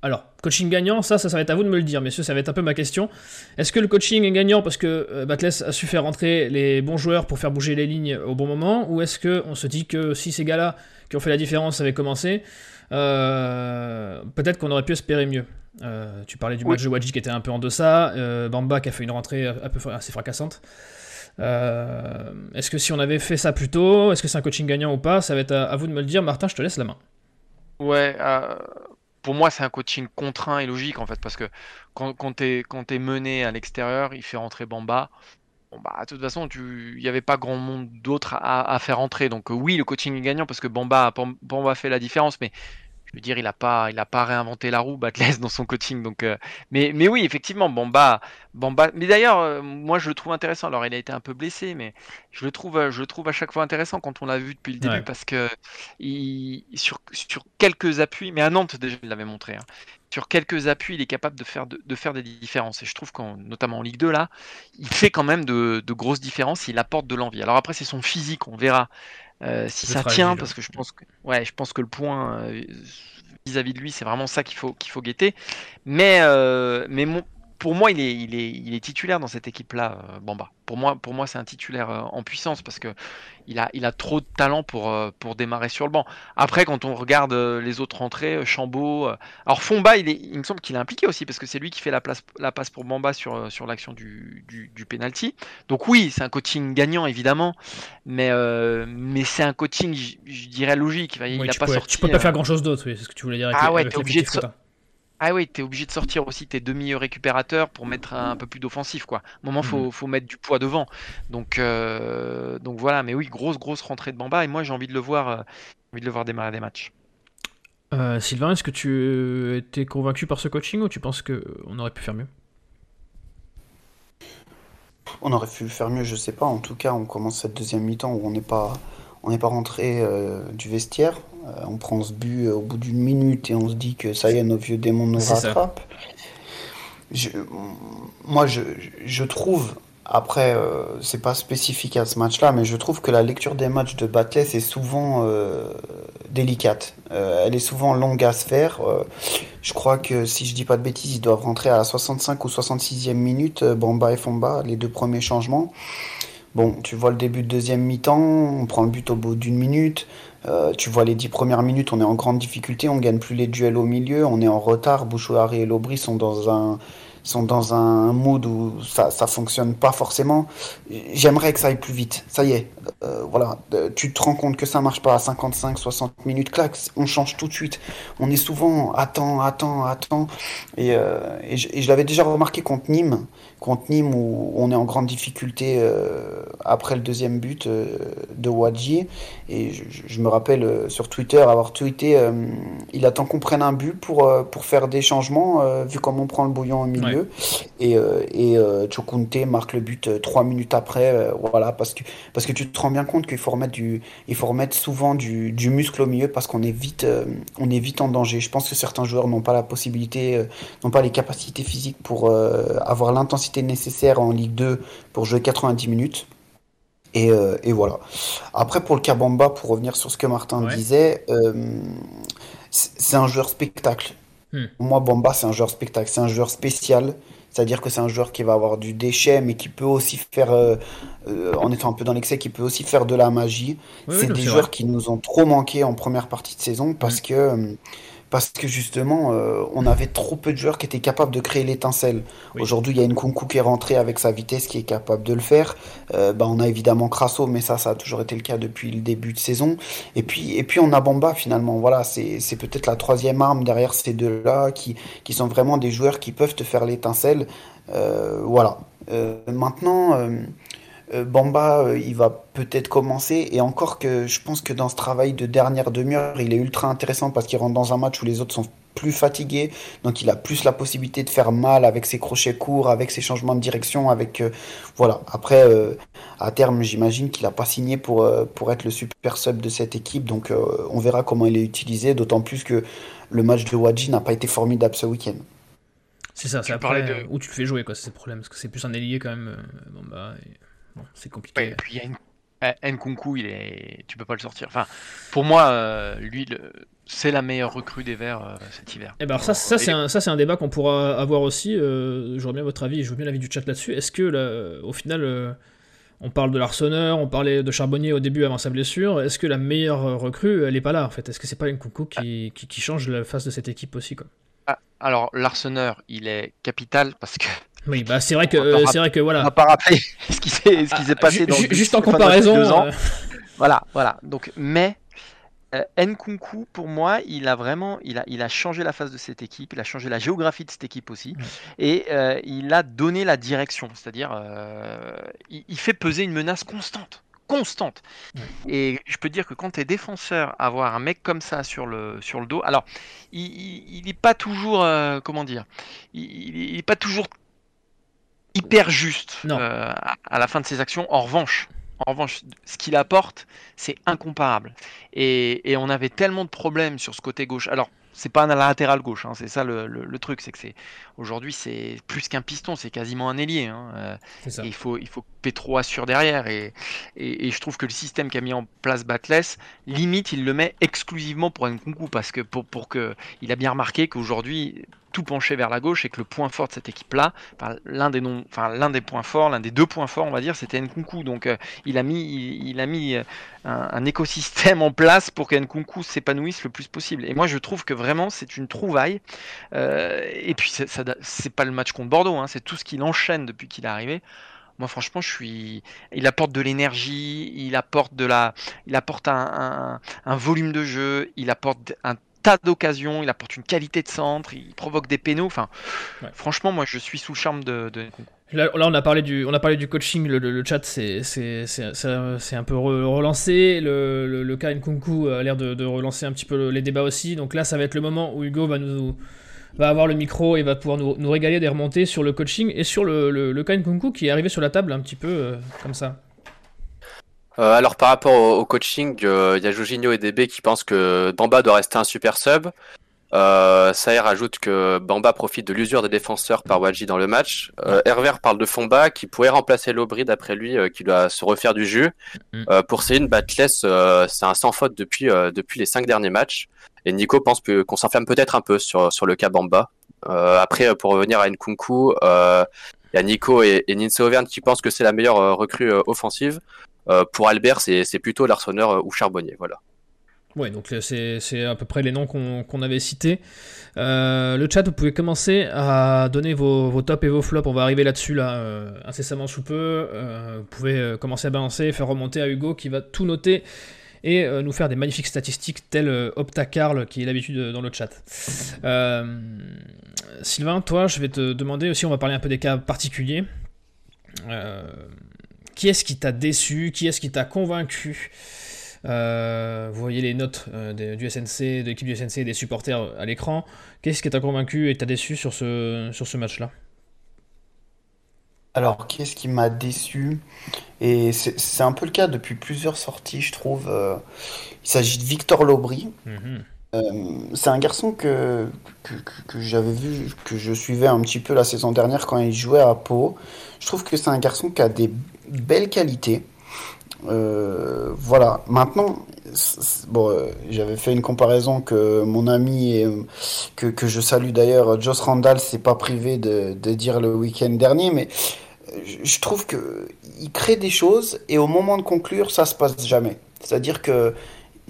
Alors, coaching gagnant, ça, ça, va être à vous de me le dire, messieurs, ça va être un peu ma question. Est-ce que le coaching est gagnant parce que euh, Batless a su faire rentrer les bons joueurs pour faire bouger les lignes au bon moment Ou est-ce qu'on se dit que si ces gars-là qui ont fait la différence avaient commencé, euh, peut-être qu'on aurait pu espérer mieux? Euh, Tu parlais du match de Wadji qui était un peu en deçà, Bamba qui a fait une rentrée un peu assez fracassante. est-ce que si on avait fait ça plus tôt, est-ce que c'est un coaching gagnant ou pas? Ça va être à, vous de me le dire. Martin, je te laisse la main. Ouais, pour moi, c'est un coaching contraint et logique en fait, parce que quand, quand tu es, mené à l'extérieur, il fait rentrer Bamba. Bon, bah, de toute façon, il n'y avait pas grand monde d'autre à, faire rentrer. Donc, oui, le coaching est gagnant parce que Bamba, Bamba fait la différence, mais je veux dire, il n'a pas, il a pas réinventé la roue, Batless, dans son coaching. Donc, euh, mais, mais oui, effectivement, Bamba, Bamba. Mais d'ailleurs, euh, moi, je le trouve intéressant. Alors, il a été un peu blessé, mais je le trouve, euh, je le trouve à chaque fois intéressant quand on l'a vu depuis le début, parce que il, sur, sur quelques appuis, mais à Nantes déjà, il l'avait montré. Hein, sur quelques appuis, il est capable de faire, de, faire des différences. Et je trouve qu'en, notamment en Ligue 2, là, il fait quand même de, de grosses différences. Il apporte de l'envie. Alors après, c'est son physique, on verra. Euh, si ça tient, parce que je pense que, ouais, je pense que le point euh, vis-à-vis de lui, c'est vraiment ça qu'il faut, qu'il faut guetter. Mais, euh, mais mon, pour moi, il est, il est, il est titulaire dans cette équipe-là, euh, Bamba. Pour moi, pour moi c'est un titulaire euh, en puissance parce que il a, il a trop de talent pour, euh, pour démarrer sur le banc. Après, quand on regarde les autres entrées, Chambaud. alors, Fomba, il, est, il me semble qu'il est impliqué aussi parce que c'est lui qui fait la, place, la passe pour Bamba sur, sur l'action du, du, penalty. Donc, oui, c'est un coaching gagnant, évidemment. Mais, mais c'est un coaching, je dirais, logique. Il, a pas sorti, tu peux pas faire grand-chose d'autre, oui, c'est ce que tu voulais dire. Avec ah ouais, t'es obligé de. Ah oui, t'es obligé de sortir aussi tes demi-récupérateurs pour mettre un, peu plus d'offensif, quoi. À un moment, faut, mhm. faut mettre du poids devant. Donc, euh, donc voilà, mais oui, grosse, grosse rentrée de Bamba. Et moi, j'ai envie de le voir, euh, envie de le voir démarrer des matchs. Euh, Sylvain, est-ce que tu étais convaincu par ce coaching ou tu penses qu'on aurait pu faire mieux? On aurait pu faire mieux, je sais pas. En tout cas, on commence cette deuxième mi-temps où on n'est pas, on n'est pas rentré du vestiaire. Euh, on prend ce but euh, au bout d'une minute et on se dit que ça y est, nos vieux démons nous rattrapent. moi, je, trouve, après, euh, c'est pas spécifique à ce match-là, mais je trouve que la lecture des matchs de Batless est souvent délicate. elle est souvent longue à se faire. je crois que, si je dis pas de bêtises, ils doivent rentrer à la 65 ou 66e minute, Bamba et Fomba, les deux premiers changements. Bon, tu vois le début de deuxième mi-temps, on prend le but au bout d'une minute. Euh, tu vois les dix premières minutes, on est en grande difficulté, on gagne plus les duels au milieu, on est en retard. Bouchouari et Lobry sont dans un sont dans un mood où ça ça fonctionne pas forcément. J'aimerais que ça aille plus vite. Ça y est, euh, voilà. Euh, tu te rends compte que ça marche pas à 55, 60 minutes, clac, on change tout de suite. On est souvent attends, attends, attends. Et, et je l'avais déjà remarqué contre Nîmes contre Nîmes où on est en grande difficulté euh, après le deuxième but euh, de Wadji. Et je, me rappelle euh, sur Twitter avoir tweeté il attend qu'on prenne un but pour, pour faire des changements, vu comme on prend le bouillon au milieu. Et, et Chokunte marque le but trois minutes après. voilà, parce que, parce que tu te rends bien compte qu'il faut remettre, du, il faut remettre souvent du, du muscle au milieu parce qu'on est, vite, on est vite en danger. Je pense que certains joueurs n'ont pas la possibilité, n'ont pas les capacités physiques pour avoir l'intensité nécessaire en Ligue 2 pour jouer 90 minutes. Et, euh, et, voilà. Après, pour le Kabamba, pour revenir sur ce que Martin disait, euh, c'est un joueur spectacle. Hmm. Moi, Bamba, c'est un joueur spectacle. C'est un joueur spécial. C'est-à-dire que c'est un joueur qui va avoir du déchet, mais qui peut aussi faire, euh, en étant un peu dans l'excès, qui peut aussi faire de la magie. c'est des joueurs qui nous ont trop manqué en première partie de saison parce hmm. que parce que justement, euh, on avait trop peu de joueurs qui étaient capables de créer l'étincelle. Aujourd'hui, il y a une Kunku qui est rentrée avec sa vitesse qui est capable de le faire. Euh, bah, on a évidemment Crasso, mais ça, ça a toujours été le cas depuis le début de saison. Et puis, et puis on a Bamba finalement. Voilà, c'est peut-être la troisième arme derrière ces deux-là qui, qui sont vraiment des joueurs qui peuvent te faire l'étincelle. Euh, voilà. maintenant Bamba, euh, il va peut-être commencer. Et encore que je pense que dans ce travail de dernière demi-heure, il est ultra intéressant parce qu'il rentre dans un match où les autres sont plus fatigués. Donc il a plus la possibilité de faire mal avec ses crochets courts, avec ses changements de direction. avec euh, Voilà. Après, à terme, j'imagine qu'il n'a pas signé pour, pour être le super sub de cette équipe. Donc on verra comment il est utilisé. D'autant plus que le match de Wadji n'a pas été formidable ce week-end. C'est ça, c'est après de... où tu le fais jouer, quoi, c'est le problème, parce que c'est plus un ailier quand même. Bamba c'est compliqué. et puis il y a une... Eh, Nkunku, il est... tu peux pas le sortir. Enfin, pour moi, euh, lui, c'est la meilleure recrue des Verts euh, cet hiver. Et eh ben ça, ça c'est un, ça c'est un débat qu'on pourra avoir aussi. Euh, J'aurais bien votre avis, je veux bien l'avis du chat là-dessus. Est-ce que au final, euh, on parle de l'Arseneur, on parlait de Charbonnier au début avant sa blessure. Est-ce que la meilleure recrue, elle est pas là en fait? Est-ce que c'est pas Nkunku qui, qui, qui, change la face de cette équipe aussi quoi? Ah, Alors l'Arseneur, il est capital parce que oui, bah c'est vrai que c'est vrai que voilà. On va pas rappeler ce qui s'est ce qui s'est passé dans juste en comparaison. Euh. Voilà, voilà. Donc mais euh, Nkunku, pour moi, il a vraiment, il a, il a changé la face de cette équipe, il a changé la géographie de cette équipe aussi, et euh, il a donné la direction, c'est-à-dire, il, fait peser une menace constante, constante. Et je peux dire que quand tu es défenseur, avoir un mec comme ça sur le, sur le dos, alors, il n'est pas toujours, comment dire, il n'est pas toujours hyper juste euh, à la fin de ses actions. En revanche, en revanche, ce qu'il apporte, c'est incomparable. Et, et, on avait tellement de problèmes sur ce côté gauche. Alors, c'est pas un latéral gauche, hein, c'est ça le, le, truc, c'est que c'est aujourd'hui c'est plus qu'un piston, c'est quasiment un ailier. Hein, euh, il faut il faut Petro assure derrière et, je trouve que le système qu'a mis en place Batless, limite il le met exclusivement pour un Nkunku parce que pour pour il a bien remarqué qu'aujourd'hui tout penché vers la gauche et que le point fort de cette équipe-là, l'un des non, enfin l'un des points forts, l'un des deux points forts, on va dire, c'était Nkunku. Donc euh, il a mis, il, a mis euh, un, écosystème en place pour que Nkunku s'épanouisse le plus possible. Et moi, je trouve que vraiment c'est une trouvaille. Euh, et puis c'est pas le match contre Bordeaux, hein, c'est tout ce qu'il enchaîne depuis qu'il est arrivé. Moi, franchement, je suis. Il apporte de l'énergie, il apporte de la, il apporte un, un, volume de jeu, il apporte un tas d'occasions, il apporte une qualité de centre, il provoque des pénaux. Enfin, franchement, moi, je suis sous le charme de. Là, on a parlé du, on a parlé du coaching, le, chat c'est un peu relancé, le, le, cas Nkunku a l'air de, relancer un petit peu les débats aussi, donc là ça va être le moment où Hugo va nous va avoir le micro et va pouvoir nous, régaler des remontées sur le coaching et sur le, le, cas Nkunku qui est arrivé sur la table un petit peu euh, comme ça. Euh, alors par rapport au, coaching, euh, il y a Jorginho et DB qui pensent que Bamba doit rester un super sub. Euh, Saer ajoute que Bamba profite de l'usure des défenseurs par Wadji dans le match. Euh, Hervé parle de Fomba qui pourrait remplacer Lobry d'après lui, qui doit se refaire du jus. Mm. pour Céline, Batless, c'est un sans faute depuis, depuis les cinq derniers matchs. Et Nico pense qu'on s'enferme peut-être un peu sur, sur le cas Bamba. après, pour revenir à Nkunku, il y a Nico et, et Ninse Auvergne qui pensent que c'est la meilleure recrue offensive. Euh, pour Albert, c'est plutôt Larsonneur euh, ou Charbonnier. Voilà. Ouais, donc euh, c'est à peu près les noms qu'on avait cités. le chat, vous pouvez commencer à donner vos, vos tops et vos flops. On va arriver là-dessus là, incessamment sous peu. vous pouvez commencer à balancer, faire remonter à Hugo qui va tout noter et nous faire des magnifiques statistiques telles Opta Carl qui est l'habitude dans le chat. Sylvain, toi, je vais te demander aussi, on va parler un peu des cas particuliers. Qui est-ce qui t'a déçu? Qui est-ce qui t'a convaincu? Euh, vous voyez les notes euh, du SNC, de l'équipe du SNC et des supporters à l'écran. Qu'est-ce qui t'a convaincu et t'a déçu sur ce, sur ce match-là? Alors, qu'est-ce qui m'a déçu? Et c'est un peu le cas depuis plusieurs sorties, je trouve. Euh, il s'agit de Victor Lobry. Mhm. c'est un garçon que, que, que j'avais vu, que je suivais un petit peu la saison dernière quand il jouait à Pau. Je trouve que c'est un garçon qui a des belle qualité. Euh, voilà. Maintenant, bon, euh, j'avais fait une comparaison que mon ami et que, que je salue d'ailleurs, Joss Randall, s'est pas privé de, de, dire le week-end dernier, mais je trouve que il crée des choses et au moment de conclure, ça se passe jamais. C'est-à-dire que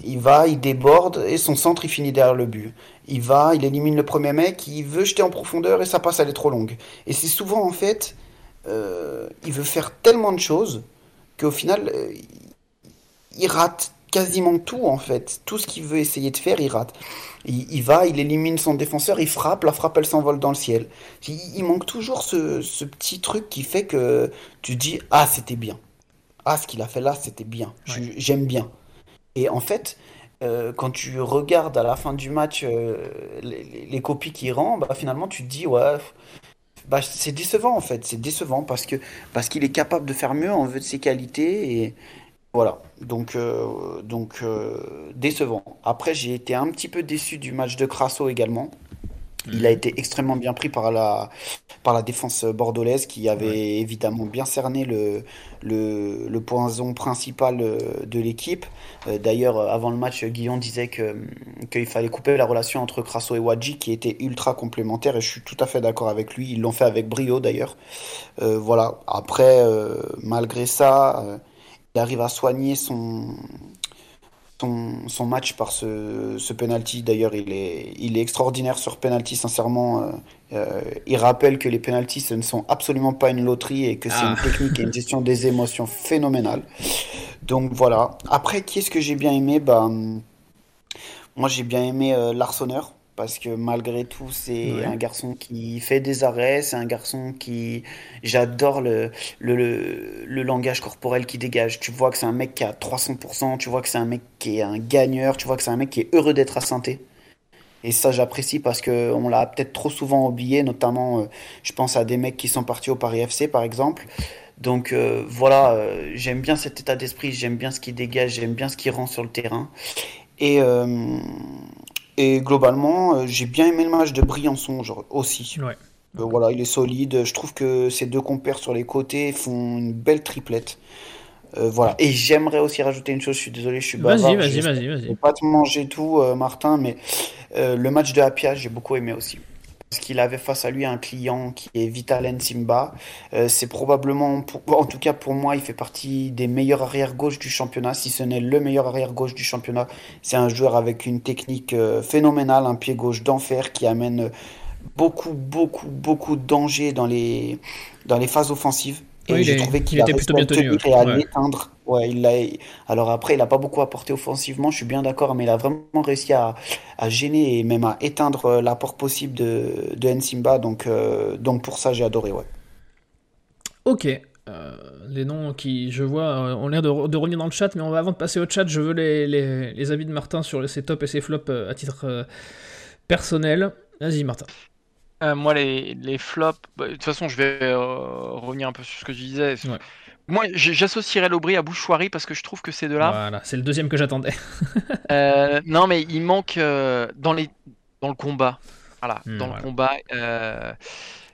il va, il déborde et son centre il finit derrière le but. Il va, il élimine le premier mec, il veut jeter en profondeur et sa passe elle est trop longue. Et c'est souvent en fait euh, il veut faire tellement de choses qu'au final, euh, il rate quasiment tout en fait. Tout ce qu'il veut essayer de faire, il rate. Il, va, il élimine son défenseur, il frappe, la frappe elle s'envole dans le ciel. Il, manque toujours ce, petit truc qui fait que tu dis ah c'était bien. ah, ce qu'il a fait là, c'était bien. J'aime bien. Et en fait, euh, quand tu regardes à la fin du match euh, les, copies qu'il rend, bah, finalement, tu te dis, ouais, bah, c'est décevant en fait. C'est décevant parce que parce qu'il est capable de faire mieux en vue de ses qualités. Et voilà. Donc, euh, donc décevant. Après, j'ai été un petit peu déçu du match de Crasso également. Il a été extrêmement bien pris par la, par la défense bordelaise qui avait évidemment bien cerné le, le, le poison principal euh, de l'équipe. Euh, d'ailleurs, avant le match, Guillaume disait que, qu'il fallait couper la relation entre Crasso et Wadji qui était ultra complémentaire et je suis tout à fait d'accord avec lui. Ils l'ont fait avec brio d'ailleurs. Euh, voilà. Après, malgré ça, il arrive à soigner son, son, match par ce, ce penalty. D'ailleurs, il est, il est extraordinaire sur penalty, sincèrement. Euh, euh, il rappelle que les penalties, ce ne sont absolument pas une loterie et que c'est une ah. technique et une gestion des émotions phénoménale. Donc voilà. Après, qui est-ce que j'ai bien aimé? Bah, Moi, j'ai bien aimé euh, Larsonneur parce que malgré tout, c'est un garçon qui fait des arrêts, c'est un garçon qui... J'adore le, le, le, langage corporel qui dégage. Tu vois que c'est un mec qui a 300%, tu vois que c'est un mec qui est un gagneur, tu vois que c'est un mec qui est heureux d'être à Sainté. Et ça, j'apprécie parce qu'on l'a peut-être trop souvent oublié, notamment, euh, je pense à des mecs qui sont partis au Paris FC, par exemple. Donc euh, voilà, euh, j'aime bien cet état d'esprit, j'aime bien ce qu'il dégage, j'aime bien ce qu'il rend sur le terrain. Et, et globalement, euh, j'ai bien aimé le match de Briançon aussi. Euh, voilà, il est solide. Je trouve que ces deux compères sur les côtés font une belle triplette. Euh, voilà. Et j'aimerais aussi rajouter une chose. Je suis désolé, je suis bavard. Vas-y, vas-y, vas-y. Je vais pas te manger tout, Martin, mais le match de Apia, j'ai beaucoup aimé aussi parce qu'il avait face à lui un client qui est Vitalen Simba. Euh, c'est probablement, en tout cas pour moi, il fait partie des meilleurs arrière-gauche du championnat, si ce n'est le meilleur arrière-gauche du championnat. C'est un joueur avec une technique euh, phénoménale, un pied gauche d'enfer qui amène beaucoup, beaucoup, beaucoup de danger dans les, dans les phases offensives. Et j'ai trouvé qu'il était plutôt bien tenu. Et à l'éteindre. Ouais, il a... Alors après, il n'a pas beaucoup apporté offensivement, je suis bien d'accord, mais il a vraiment réussi à, à, gêner et même à éteindre euh, l'apport possible de, de Nsimba. Donc, euh, donc pour ça, j'ai adoré. Ouais. Ok. Euh, les noms qui, je vois, ont l'air de, de, revenir dans le chat, mais on va, avant de passer au chat, je veux les, les, les avis de Martin sur ses tops et ses flops à titre personnel. Vas-y, Martin. Euh, moi, les, les flops, bah, de toute façon, je vais euh, revenir un peu sur ce que je disais. Moi, j'associerais l'Aubry à Bouchoirie parce que je trouve que ces deux-là. Voilà, c'est le deuxième que j'attendais. euh, non, mais il manque euh, dans, les, dans le combat. Voilà, hmm, dans le combat,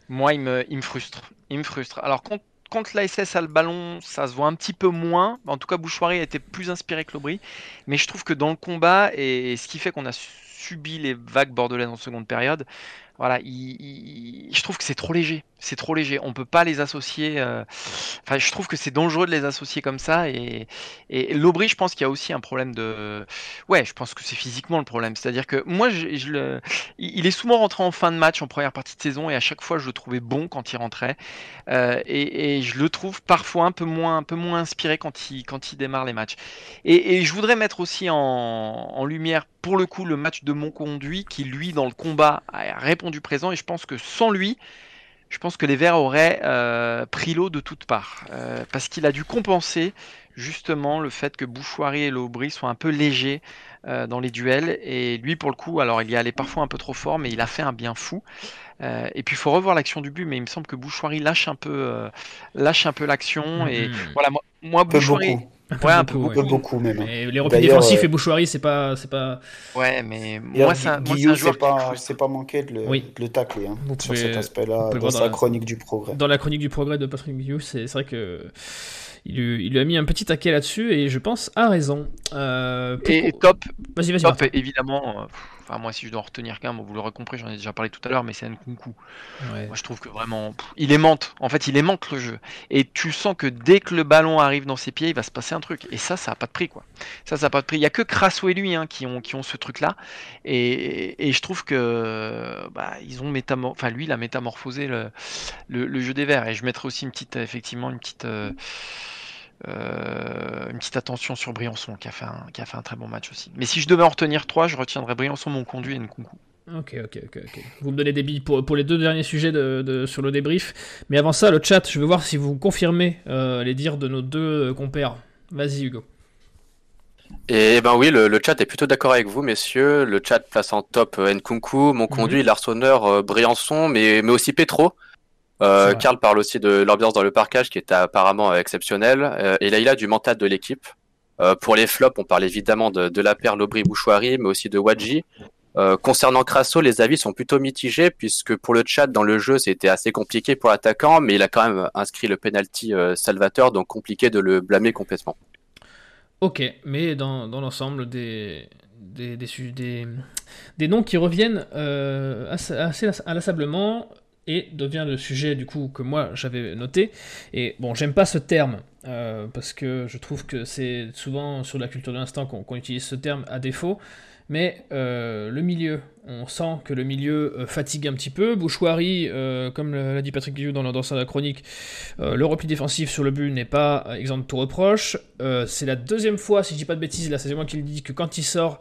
moi, il me, il me frustre. Il me frustre. Alors, quand, quand l'ASS a le ballon, ça se voit un petit peu moins. En tout cas, Bouchoirie a été plus inspiré que l'Aubry. Mais je trouve que dans le combat, et ce qui fait qu'on a subi les vagues bordelaises en seconde période, voilà, je trouve que c'est trop léger. C'est trop léger. On peut pas les associer. Euh, enfin, je trouve que c'est dangereux de les associer comme ça. Et, et je pense qu'il y a aussi un problème de. Ouais, je pense que c'est physiquement le problème. C'est-à-dire que moi, je, le... il est souvent rentré en fin de match, en première partie de saison, et à chaque fois, je le trouvais bon quand il rentrait. Euh, et, je le trouve parfois un peu moins, un peu moins inspiré quand il, démarre les matchs. Et, je voudrais mettre aussi en, en lumière, pour le coup, le match de Monconduit, qui lui, dans le combat, a répondu du présent et je pense que sans lui, je pense que les Verts auraient euh, pris l'eau de toutes parts. Euh, parce qu'il a dû compenser justement le fait que Bouchoirie et Lobry soient un peu légers euh, dans les duels. Et lui pour le coup alors il y allait parfois un peu trop fort mais il a fait un bien fou. Et puis il faut revoir l'action du but mais il me semble que Bouchoirie lâche un peu lâche un peu l'action. Et mm-hmm. voilà moi, moi Bouchoirie ouais, un peu beaucoup. même. Mais les replis défensifs et Bouchoirie, c'est pas, c'est pas. Ouais, mais moi, c'est un, joueur. C'est pas, manqué de le, de le tacler hein, sur cet aspect-là, dans, sa chronique du progrès. Dans la chronique du progrès de Patrick Guillou, c'est vrai que. Il lui, il lui, a mis un petit taquet là-dessus et je pense à raison. Euh, et, top, vas-y, vas-y. Top, évidemment. Euh, Enfin, moi, si je dois en retenir qu'un, vous l'aurez compris, j'en ai déjà parlé tout à l'heure, mais c'est Nkunku. Ouais. Moi, je trouve que vraiment, il aimante. En fait, il aimante le jeu. Et tu sens que dès que le ballon arrive dans ses pieds, il va se passer un truc. Et ça, ça n'a pas de prix, quoi. Ça, ça n'a pas de prix. Il n'y a que Crasso et lui hein, qui, ont, qui ont ce truc-là. Et, et, je trouve que, bah, ils ont métamor... enfin, lui, il a métamorphosé le, le, jeu des verts. Et je mettrai aussi une petite, effectivement, une petite. Euh, euh, une petite attention sur Briançon qui a, fait un, qui a fait un très bon match aussi. Mais si je devais en retenir trois, je retiendrais Briançon, mon conduit et Nkunku. Ok, ok, ok, ok. Vous me donnez des billes pour, pour les deux derniers sujets de, de- sur le débrief. Mais avant ça, le chat, je veux voir si vous confirmez euh, les dires de nos deux euh, compères. Vas-y, Hugo. Et ben oui, le, le chat est plutôt d'accord avec vous, messieurs. Le chat place en top euh, Nkunku, mon conduit, Larsonneur, euh, Briançon, mais, mais aussi Petro. Euh. Karl parle aussi de l'ambiance dans le parcage qui est apparemment exceptionnelle. Euh, et Laïla du mental de l'équipe. Euh, pour les flops, on parle évidemment de, de la paire Lobry-Bouchouari, mais aussi de Wadji. Euh, concernant Crasso, les avis sont plutôt mitigés puisque pour le chat dans le jeu c'était assez compliqué pour l'attaquant, mais il a quand même inscrit le penalty euh, salvateur, donc compliqué de le blâmer complètement. Ok, mais dans, dans l'ensemble, des, des, des, su- des, des noms qui reviennent euh, assez, assez inlassablement et devient le sujet du coup que moi j'avais noté. Et bon, j'aime pas ce terme euh, parce que je trouve que c'est souvent sur la culture de l'instant qu'on utilise ce terme à défaut. Mais euh, le milieu, on sent que le milieu euh, fatigue un petit peu. Bouchoirie, comme l'a dit Patrick Guillou dans, la- dans sa chronique, le repli défensif sur le but n'est pas exempt de tout reproche. C'est la deuxième fois, si je dis pas de bêtises, là c'est moi qui le dis, que quand il sort,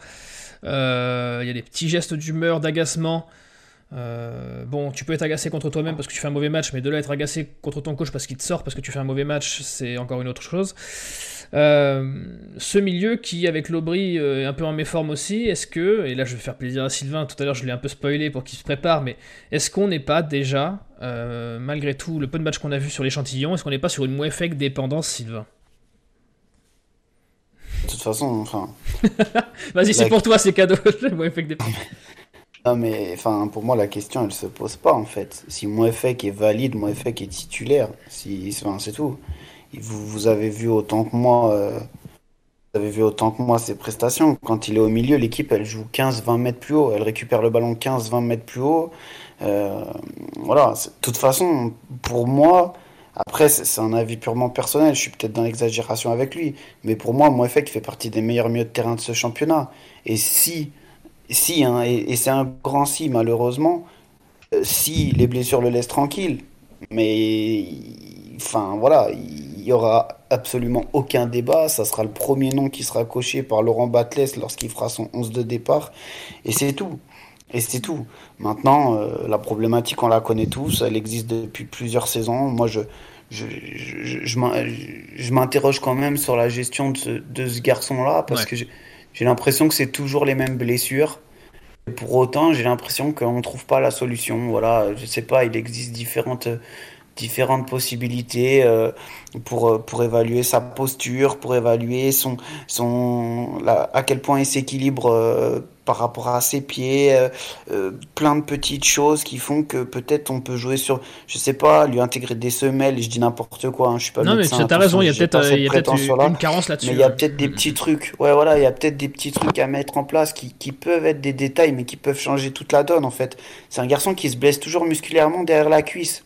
il y a des petits gestes d'humeur, d'agacement. Euh, bon, tu peux être agacé contre toi-même parce que tu fais un mauvais match, mais de là être agacé contre ton coach parce qu'il te sort parce que tu fais un mauvais match, c'est encore une autre chose. Euh, ce milieu qui, avec l'Aubry, euh, est un peu en méforme aussi, est-ce que, et là je vais faire plaisir à Sylvain, tout à l'heure je l'ai un peu spoilé pour qu'il se prépare, mais est-ce qu'on n'est pas déjà, euh, malgré tout, le peu de matchs qu'on a vu sur l'échantillon, est-ce qu'on n'est pas sur une Mouefek dépendance, Sylvain? De toute façon, enfin. Vas-y, c'est La- pour toi, c'est cadeau. Mouefek dépendance. Non, mais enfin, pour moi, la question, elle se pose pas, en fait. Si Moefek est valide, Moefek est titulaire. Si, c'est tout. Vous, vous avez vu autant que moi, euh, avez vu autant que moi ses prestations. Quand il est au milieu, l'équipe, elle joue 15-20 mètres plus haut. Elle récupère le ballon 15-20 mètres plus haut. Euh, voilà. De toute façon, pour moi, après, c'est c'est un avis purement personnel. Je suis peut-être dans l'exagération avec lui. Mais pour moi, Moefek fait partie des meilleurs milieux de terrain de ce championnat. Et si si, hein, et, et c'est un grand si, malheureusement, euh, si les blessures le laissent tranquille. Mais, il- enfin, voilà, il y aura absolument aucun débat. Ça sera le premier nom qui sera coché par Laurent Batles lorsqu'il fera son 11 de départ. Et c'est tout. Et c'est tout. Maintenant, euh, la problématique, on la connaît tous. Elle existe depuis plusieurs saisons. Moi, je, je, je, je m'in- je m'interroge quand même sur la gestion de ce, de ce garçon-là parce Ouais. que j'ai l'impression que c'est toujours les mêmes blessures. Pour autant, j'ai l'impression qu'on ne trouve pas la solution. Voilà, je sais pas, il existe différentes, différentes possibilités euh, pour, euh, pour évaluer sa posture, pour évaluer son, son, à quel point il s'équilibre euh, par rapport à ses pieds. euh, euh, plein de petites choses qui font que peut-être on peut jouer sur, je sais pas, lui intégrer des semelles. Je dis n'importe quoi, hein, je suis pas Non, mais tu as raison, il y a peut-être euh, une carence là-dessus. Mais il y a peut-être des petits trucs. Ouais, voilà, il y a peut-être des petits trucs à mettre en place qui, qui peuvent être des détails, mais qui peuvent changer toute la donne, en fait. C'est un garçon qui se blesse toujours musculairement derrière la cuisse.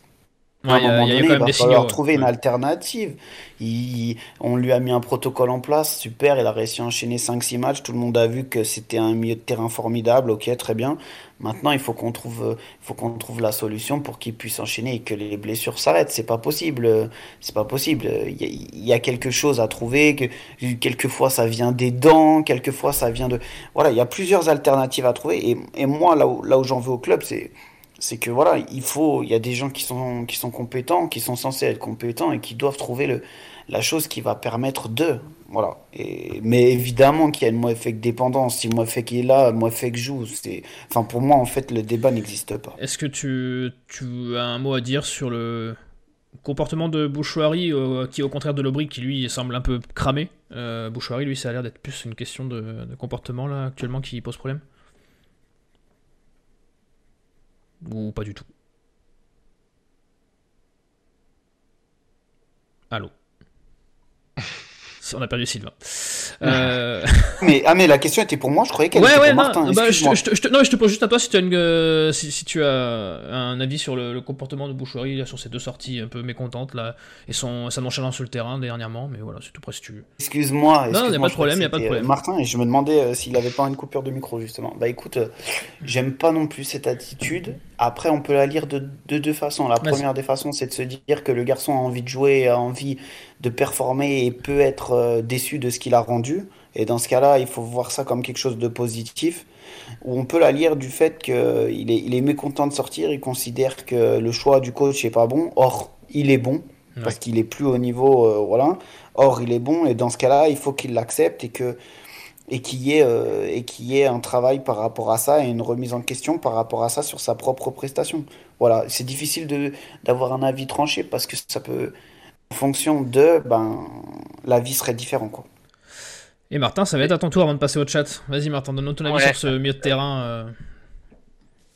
À un moment donné, il va falloir trouver une alternative. Il- on lui a mis un protocole en place, super, il a réussi à enchaîner 5-6 matchs, tout le monde a vu que c'était un milieu de terrain formidable, ok, très bien. Maintenant, il faut qu'on trouve, faut qu'on trouve la solution pour qu'il puisse enchaîner et que les blessures s'arrêtent. C'est pas possible, c'est pas possible. Il y, a, il y a quelque chose à trouver, que quelquefois ça vient des dents, quelquefois ça vient de... Voilà, il y a plusieurs alternatives à trouver. Et, et moi, là où, là où j'en veux au club, c'est c'est que voilà, il faut, il y a des gens qui sont, qui sont compétents, qui sont censés être compétents et qui doivent trouver le, la chose qui va permettre de, voilà. Et, mais évidemment qu'il y a une Moefek dépendance. Si Moefek est là, Moefek joue. C'est, enfin pour moi en fait le débat n'existe pas. Est-ce que tu, tu as un mot à dire sur le comportement de Bouchouari, euh, qui au contraire de Lobry, qui lui semble un peu cramé? Euh, Bouchouari, lui, ça a l'air d'être plus une question de, de comportement là actuellement qui pose problème Ou pas du tout. Allô On a perdu Sylvain. Euh... Mais ah mais la question était pour moi. Je croyais qu'elle Ouais, était ouais, pour non, Martin. bah, je, non, je te pose juste à toi si tu as, une, euh, si, si tu as un avis sur le, le comportement de Boucherie sur ces deux sorties un peu mécontantes là, et son, sa nonchalance sur le terrain dernièrement, mais voilà, c'est tout près si tu Excuse-moi. Non, y a excuse-moi, pas de problème, y a pas de euh, problème. Martin, et je me demandais euh, s'il avait pas une coupure de micro justement. Bah écoute, euh, j'aime pas non plus cette attitude. Après, on peut la lire de, de deux façons. La première des façons, c'est de se dire que le garçon a envie de jouer, a envie de performer et peut être euh, déçu de ce qu'il a rendu. Et dans ce cas-là, il faut voir ça comme quelque chose de positif, où on peut la lire du fait qu'il est, il est mécontent de sortir, il considère que le choix du coach n'est pas bon. Or, il est bon, parce qu'il est plus au niveau, euh, voilà. Or, il est bon, et dans ce cas-là, il faut qu'il l'accepte et que et qu'il y ait euh, et y ait un travail par rapport à ça et une remise en question par rapport à ça sur sa propre prestation. Voilà, c'est difficile d'avoir un avis tranché parce que ça peut en fonction de ben la vie serait différente quoi. Et Martin, ça va être à ton tour avant de passer au chat. Vas-y Martin, donne-nous ton avis sur ce milieu de terrain. Euh.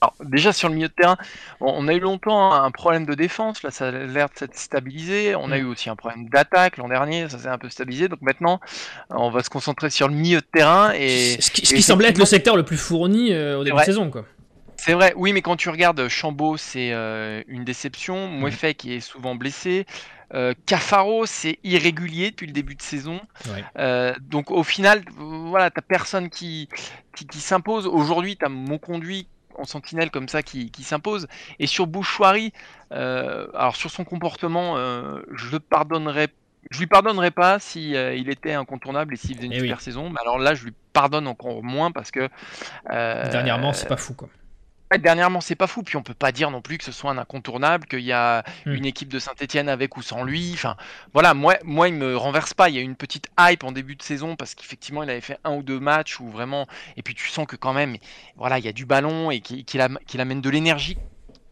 Alors, déjà sur le milieu de terrain, on a eu longtemps un problème de défense, là ça a l'air de s'être stabilisé. On a mm. eu aussi un problème d'attaque l'an dernier, ça s'est un peu stabilisé. Donc maintenant, on va se concentrer sur le milieu de terrain. Et, ce qui, semblait être le secteur le plus fourni euh, au début de saison. quoi. C'est vrai, oui, mais quand tu regardes Chambaud, c'est euh, une déception. Mm. Moueffet qui est souvent blessé. Euh, Cafaro, c'est irrégulier depuis le début de saison. donc au final, voilà, t'as personne qui, qui, s'impose. Aujourd'hui, tu as mon conduit en sentinelle comme ça qui, s'impose. Et sur Bouchoirie, euh, alors sur son comportement, euh, je pardonnerais je lui pardonnerais pas si euh, il était incontournable et s'il faisait une eh super saison. Mais alors là, je lui pardonne encore moins parce que dernièrement, c'est pas fou quoi dernièrement, c'est pas fou. Puis on peut pas dire non plus que ce soit un incontournable, qu'il y a hmm. une équipe de Saint-Etienne avec ou sans lui. Enfin, voilà, moi, moi, il me renverse pas. Il y a une petite hype en début de saison parce qu'effectivement, il avait fait un ou deux matchs où vraiment. Et puis tu sens que quand même, voilà, il y a du ballon et qu'il amène de l'énergie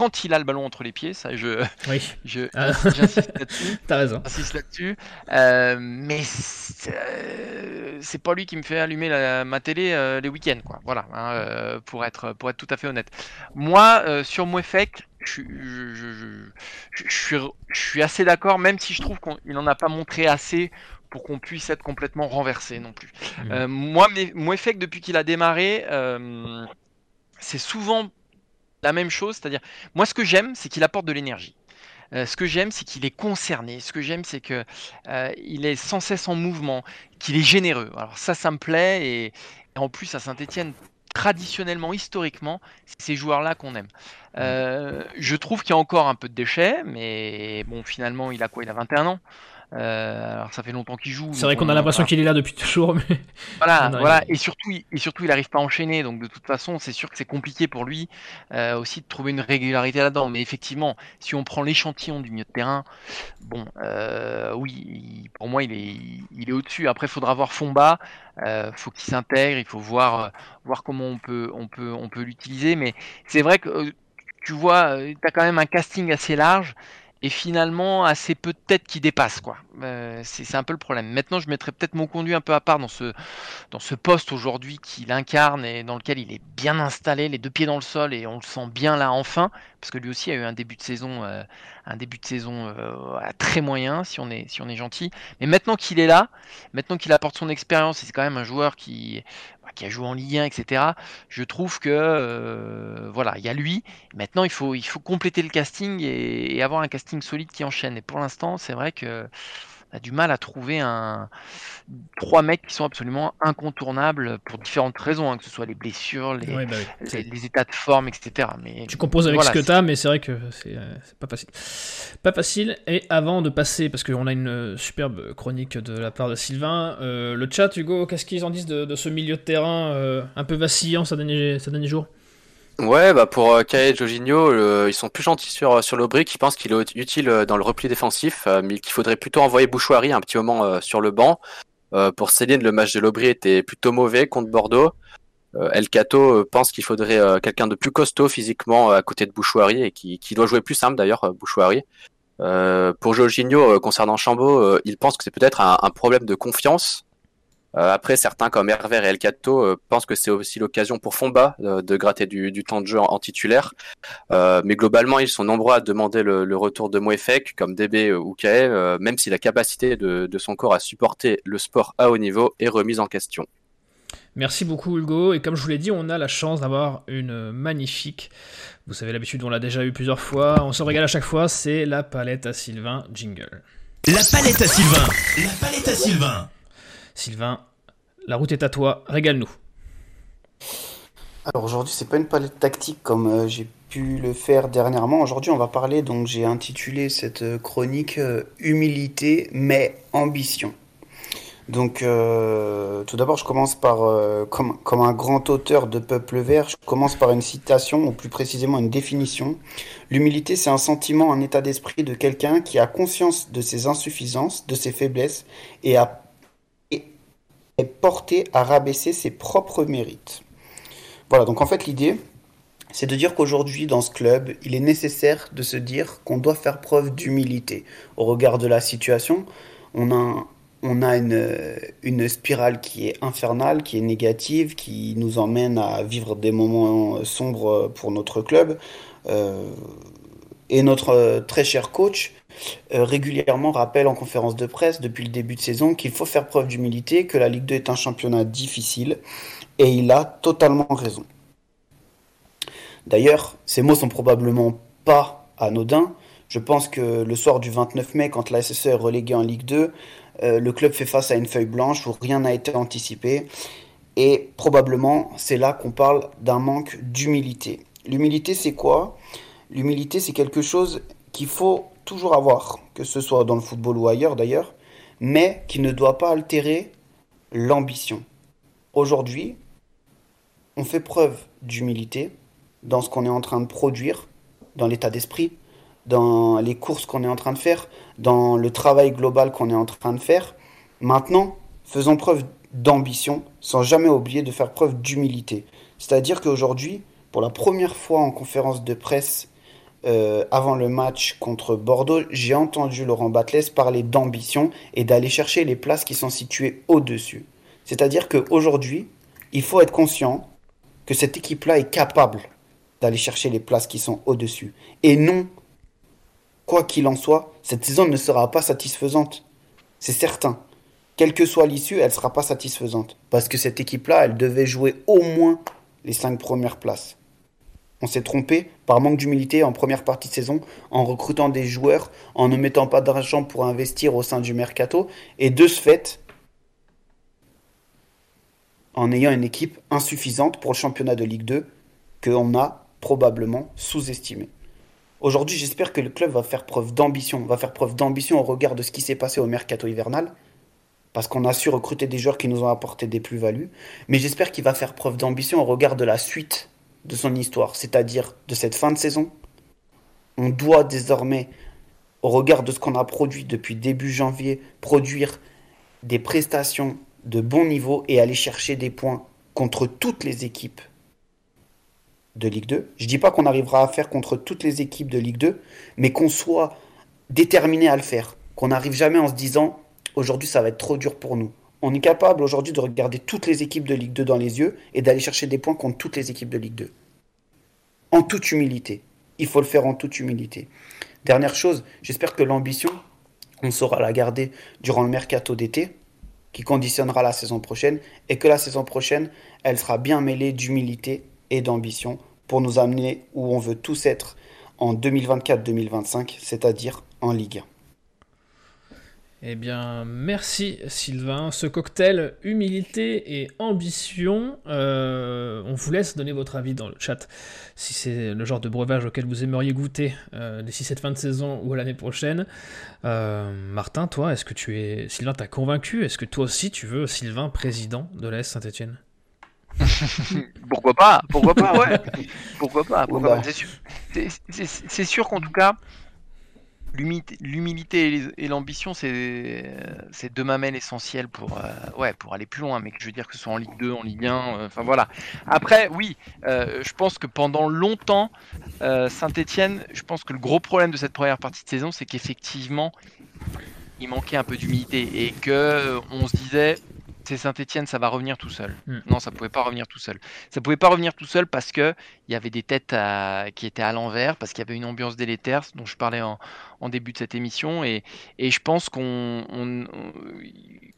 quand il a le ballon entre les pieds, ça je, oui. je ah. j'insiste là-dessus. T'as raison. J'insiste là-dessus. Euh, mais euh, c'est pas lui qui me fait allumer la, ma télé euh, les week-ends, quoi. Voilà, hein, pour être pour être tout à fait honnête. Moi, sur Mouefek, je, je, je, je, suis je suis assez d'accord, même si je trouve qu'il n'en a pas montré assez pour qu'on puisse être complètement renversé non plus. Mmh. moi, Mouefek, depuis qu'il a démarré, c'est souvent la même chose, c'est-à-dire, moi ce que j'aime, c'est qu'il apporte de l'énergie. Euh, ce que j'aime, c'est qu'il est concerné. Ce que j'aime, c'est que euh, est sans cesse en mouvement, qu'il est généreux. Alors ça, ça me plaît. Et, en plus, à Saint-Etienne, traditionnellement, historiquement, c'est ces joueurs-là qu'on aime. Euh, je trouve qu'il y a encore un peu de déchets, mais bon, finalement, il a quoi? Il a 21 ans. Euh, alors ça fait longtemps qu'il joue. C'est vrai qu'on a l'impression qu'il est là depuis toujours, mais voilà, voilà. Et surtout, et surtout, il n'arrive pas à enchaîner. Donc de toute façon, c'est sûr que c'est compliqué pour lui euh, aussi de trouver une régularité là-dedans. Mais effectivement, si on prend l'échantillon du milieu de terrain, bon, euh, oui, pour moi, il est, il est au-dessus. Après, il faudra voir Fomba. Euh, faut qu'il s'intègre. Il faut voir, voir comment on peut, on peut, on peut l'utiliser. Mais c'est vrai que tu vois, tu as quand même un casting assez large et finalement assez peu de têtes qui dépassent quoi. Euh, c'est un peu le problème. Maintenant, je mettrais peut-être mon conduit un peu à part dans ce dans ce poste aujourd'hui qu'il incarne et dans lequel il est bien installé, les deux pieds dans le sol et on le sent bien là enfin parce que lui aussi a eu un début de saison euh, un début de saison euh, très moyen si on est gentil. Mais maintenant qu'il est là, maintenant qu'il apporte son expérience, et c'est quand même un joueur qui bah, a joué en Ligue 1, etc. Je trouve que euh, voilà, il y a lui. Maintenant, il faut compléter le casting et avoir un casting solide qui enchaîne. Et pour l'instant, c'est vrai que a du mal à trouver un trois mecs qui sont absolument incontournables pour différentes raisons, hein, que ce soit les blessures, les, bah les, états de forme, etc. Mais tu composes avec ce que tu as, mais c'est vrai que euh, c'est pas facile. Pas facile. Et avant de passer, parce qu'on a une superbe chronique de la part de Sylvain, euh, le chat, Hugo, qu'est-ce qu'ils en disent de, ce milieu de terrain euh, un peu vacillant ces derniers, ces derniers jours? Ouais, bah pour euh, Kae et Jorginho, ils sont plus gentils sur, sur l'Aubry, qui pensent qu'il est utile euh, dans le repli défensif, euh, mais qu'il faudrait plutôt envoyer Bouchoirie un petit moment sur le banc. pour Céline, le match de l'Aubry était plutôt mauvais contre Bordeaux. El Cato pense qu'il faudrait quelqu'un de plus costaud physiquement à côté de Bouchoirie et qui, doit jouer plus simple d'ailleurs, Bouchoirie. pour Jorginho, concernant Chambaud, il pense que c'est peut-être un, problème de confiance euh, après, certains comme Hervé et El Cato euh, pensent que c'est aussi l'occasion pour Fomba euh, de gratter du, du, temps de jeu en, titulaire. mais globalement, ils sont nombreux à demander le, le retour de Moefek, comme DB ou Kae, même si la capacité de, de, son corps à supporter le sport à haut niveau est remise en question. Merci beaucoup Hugo, et comme je vous l'ai dit, on a la chance d'avoir une magnifique, vous savez l'habitude, on l'a déjà eu plusieurs fois, on se régale à chaque fois, c'est la palette à Sylvain Jingle. La palette à Sylvain La palette à Sylvain Sylvain, la route est à toi, régale-nous. Alors aujourd'hui, c'est pas une palette tactique comme euh, j'ai pu le faire dernièrement. Aujourd'hui, on va parler, donc j'ai intitulé cette euh, chronique euh, Humilité mais ambition. Donc, tout d'abord, je commence par, comme, comme un grand auteur de Peuple Vert, je commence par une citation, ou plus précisément une définition. L'humilité, c'est un sentiment, un état d'esprit de quelqu'un qui a conscience de ses insuffisances, de ses faiblesses, et, a, porté à rabaisser ses propres mérites. Voilà, donc en fait, l'idée, c'est de dire qu'aujourd'hui, dans ce club, il est nécessaire de se dire qu'on doit faire preuve d'humilité. Au regard de la situation, on a a une, une, spirale qui est infernale, qui est négative, qui nous emmène à vivre des moments sombres pour notre club. Euh, et notre très cher coach euh, régulièrement rappelle en conférence de presse depuis le début de saison qu'il faut faire preuve d'humilité, que la Ligue 2 est un championnat difficile, et il a totalement raison. D'ailleurs, ces mots sont probablement pas anodins. Je pense que le soir du 29 mai, quand la SSE est reléguée en Ligue 2, euh, le club fait face à une feuille blanche où rien n'a été anticipé. Et probablement, c'est là qu'on parle d'un manque d'humilité. L'humilité, c'est quoi? L'humilité, c'est quelque chose qu'il faut toujours avoir, que ce soit dans le football ou ailleurs d'ailleurs, mais qui ne doit pas altérer l'ambition. Aujourd'hui, on fait preuve d'humilité dans ce qu'on est en train de produire, dans l'état d'esprit, dans les courses qu'on est en train de faire, dans le travail global qu'on est en train de faire. Maintenant, faisons preuve d'ambition sans jamais oublier de faire preuve d'humilité. C'est-à-dire qu'aujourd'hui, pour la première fois en conférence de presse euh, avant le match contre Bordeaux, j'ai entendu Laurent Batles parler d'ambition et d'aller chercher les places qui sont situées au-dessus. C'est-à-dire qu'aujourd'hui, il faut être conscient que cette équipe-là est capable d'aller chercher les places qui sont au-dessus. Et non Quoi qu'il en soit, cette saison ne sera pas satisfaisante. C'est certain. Quelle que soit l'issue, elle ne sera pas satisfaisante. Parce que cette équipe-là, elle devait jouer au moins les cinq premières places. On s'est trompé par manque d'humilité en première partie de saison, en recrutant des joueurs, en ne mettant pas d'argent pour investir au sein du mercato, et de ce fait, en ayant une équipe insuffisante pour le championnat de Ligue 2, qu'on a probablement sous-estimé. Aujourd'hui, j'espère que le club va faire preuve d'ambition, va faire preuve d'ambition au regard de ce qui s'est passé au mercato hivernal, parce qu'on a su recruter des joueurs qui nous ont apporté des plus-values, mais j'espère qu'il va faire preuve d'ambition au regard de la suite de son histoire, c'est-à-dire de cette fin de saison. On doit désormais, au regard de ce qu'on a produit depuis début janvier, produire des prestations de bon niveau et aller chercher des points contre toutes les équipes de Ligue 2. Je ne dis pas qu'on arrivera à faire contre toutes les équipes de Ligue 2, mais qu'on soit déterminé à le faire. Qu'on n'arrive jamais en se disant aujourd'hui ça va être trop dur pour nous. On est capable aujourd'hui de regarder toutes les équipes de Ligue 2 dans les yeux et d'aller chercher des points contre toutes les équipes de Ligue 2. En toute humilité. Il faut le faire en toute humilité. Dernière chose, j'espère que l'ambition, on saura la garder durant le mercato d'été, qui conditionnera la saison prochaine, et que la saison prochaine, elle sera bien mêlée d'humilité et d'ambition pour nous amener où on veut tous être en 2024-2025, c'est-à-dire en Ligue 1. Eh bien, merci Sylvain. Ce cocktail humilité et ambition, euh, on vous laisse donner votre avis dans le chat si c'est le genre de breuvage auquel vous aimeriez goûter euh, d'ici cette fin de saison ou l'année prochaine. Euh, Martin, toi, est-ce que tu es. Sylvain t'a convaincu? Est-ce que toi aussi tu veux Sylvain président de l'AS Saint-Etienne pourquoi pas? Pourquoi pas? Ouais. Pourquoi pas, C'est sûr, qu'en tout cas, l'humilité et l'ambition, c'est deux mamelles essentielles pour, euh, ouais, pour aller plus loin. Mais je veux dire que ce soit en Ligue 2, en Ligue 1, euh, enfin voilà. Après, oui, euh, je pense que pendant longtemps, Saint-Etienne, je pense que le gros problème de cette première partie de saison, c'est qu'effectivement, il manquait un peu d'humilité et que on se disait c'est Saint-Etienne, ça va revenir tout seul. Hmm. Non, ça pouvait pas revenir tout seul. Ça pouvait pas revenir tout seul parce que il y avait des têtes qui étaient à l'envers, parce qu'il y avait une ambiance délétère dont je parlais en, début de cette émission, et, je pense qu'on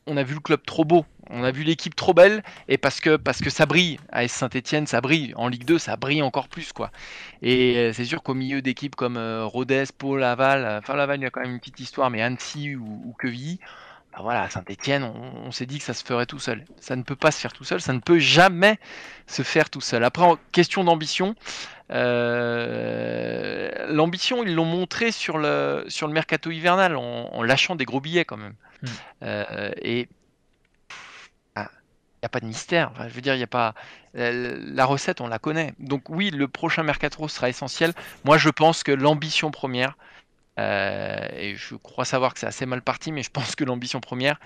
on, a vu le club trop beau, on a vu l'équipe trop belle, et parce que parce que ça brille à Saint-Etienne, ça brille. En Ligue 2, ça brille encore plus, quoi. Et euh, c'est sûr qu'au milieu d'équipes comme euh, Rodez, Pau, Laval, enfin Laval, il y a quand même une petite histoire, mais Annecy ou, ou Quevilly bah voilà, Saint-Etienne, on, s'est dit que ça se ferait tout seul. Ça ne peut pas se faire tout seul, ça ne peut jamais se faire tout seul. Après, en question d'ambition, euh, l'ambition, ils l'ont montré sur le, sur le mercato hivernal, en, lâchant des gros billets quand même. Hmm. Euh, et a pas de mystère. Enfin, je veux dire, il y a pas la recette, on la connaît. Donc oui, le prochain mercato sera essentiel. Moi, je pense que l'ambition première, et je crois savoir que c'est assez mal parti, mais je pense que l'ambition première,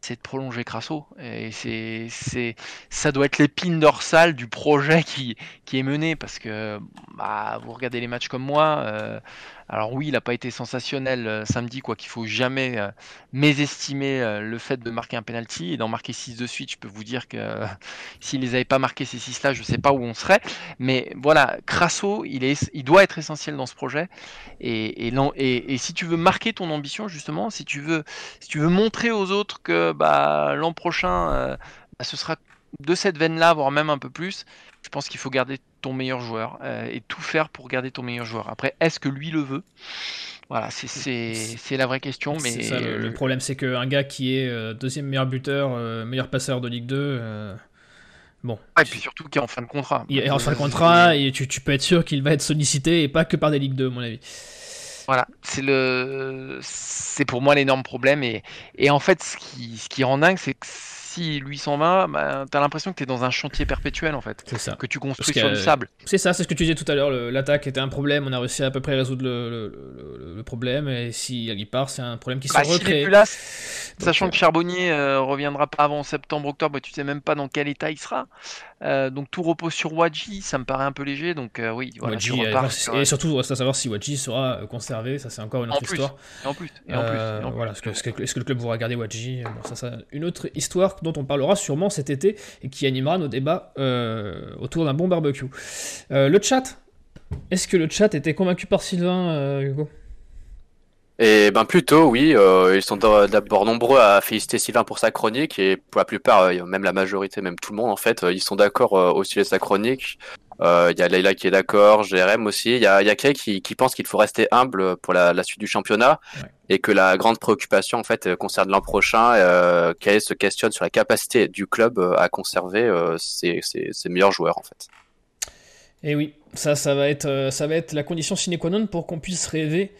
c'est de prolonger Crasso. Et c'est, c'est, ça doit être l'épine dorsale du projet qui, qui est mené parce que bah, vous regardez les matchs comme moi. Euh, alors oui, il n'a pas été sensationnel euh, samedi, quoi qu'il faut jamais euh, mésestimer le fait de marquer un penalty et d'en marquer 6 de suite. Je peux vous dire que s'il les pas marqués ces 6 là, je ne sais pas où on serait. Mais voilà, Crasso, il, est, il doit être essentiel dans ce projet. Et, et, et, si tu veux marquer ton ambition, justement, si tu veux, si tu veux montrer aux autres que bah, l'an prochain, bah, ce sera de cette veine-là, voire même un peu plus, je pense qu'il faut garder ton meilleur joueur euh, et tout faire pour garder ton meilleur joueur. Après, est-ce que lui le veut? Voilà, c'est la vraie question. Mais le, problème, c'est qu'un gars qui est euh, deuxième meilleur buteur, euh, meilleur passeur de Ligue 2, bon. Ah, et puis surtout qui est en fin de contrat. Il est en fin de contrat et tu, tu peux être sûr qu'il va être sollicité et pas que par des Ligue 2, à mon avis. Voilà, c'est le, c'est pour moi l'énorme problème et, et en fait ce qui, ce qui rend dingue, c'est que s'en va, bah, t'as l'impression que t'es dans un chantier perpétuel en fait. C'est ça. Que tu construis sur du sable. C'est ça, c'est ce que tu disais tout à l'heure. L'attaque était un problème, on a réussi à à peu près résoudre le, le, problème. Et si il part, c'est un problème qui bah, se recrée. Là, sachant que Charbonnier euh, reviendra pas avant septembre-octobre, tu sais même pas dans quel état il sera. Euh, donc tout repose sur Wadji, ça me paraît un peu léger. Donc euh, oui, voilà, et surtout, reste à savoir si Wadji sera conservé. Ça, c'est encore une autre histoire. en plus, et en plus, voilà, est-ce que, est que, le club voudra garder Wadji bon, ça, une autre histoire dont on parlera sûrement cet été et qui animera nos débats autour d'un bon barbecue. le chat, est-ce que le chat était convaincu par Sylvain, Hugo? Et ben plutôt oui, euh, ils sont d'abord nombreux à féliciter Sylvain pour sa chronique et pour la plupart, euh, même la majorité, même tout le monde en fait, euh, ils sont d'accord au sujet de sa chronique. Il y a Leila qui est d'accord, Jérém aussi. Il y a, y a Kay qui, qui pense qu'il faut rester humble pour la, la suite du championnat et que la grande préoccupation en fait concerne l'an prochain. Euh, Kay se questionne sur la capacité du club à conserver ses, ses, ses meilleurs joueurs en fait. Et oui, ça, ça va être, ça va être la condition sine qua non pour qu'on puisse rêver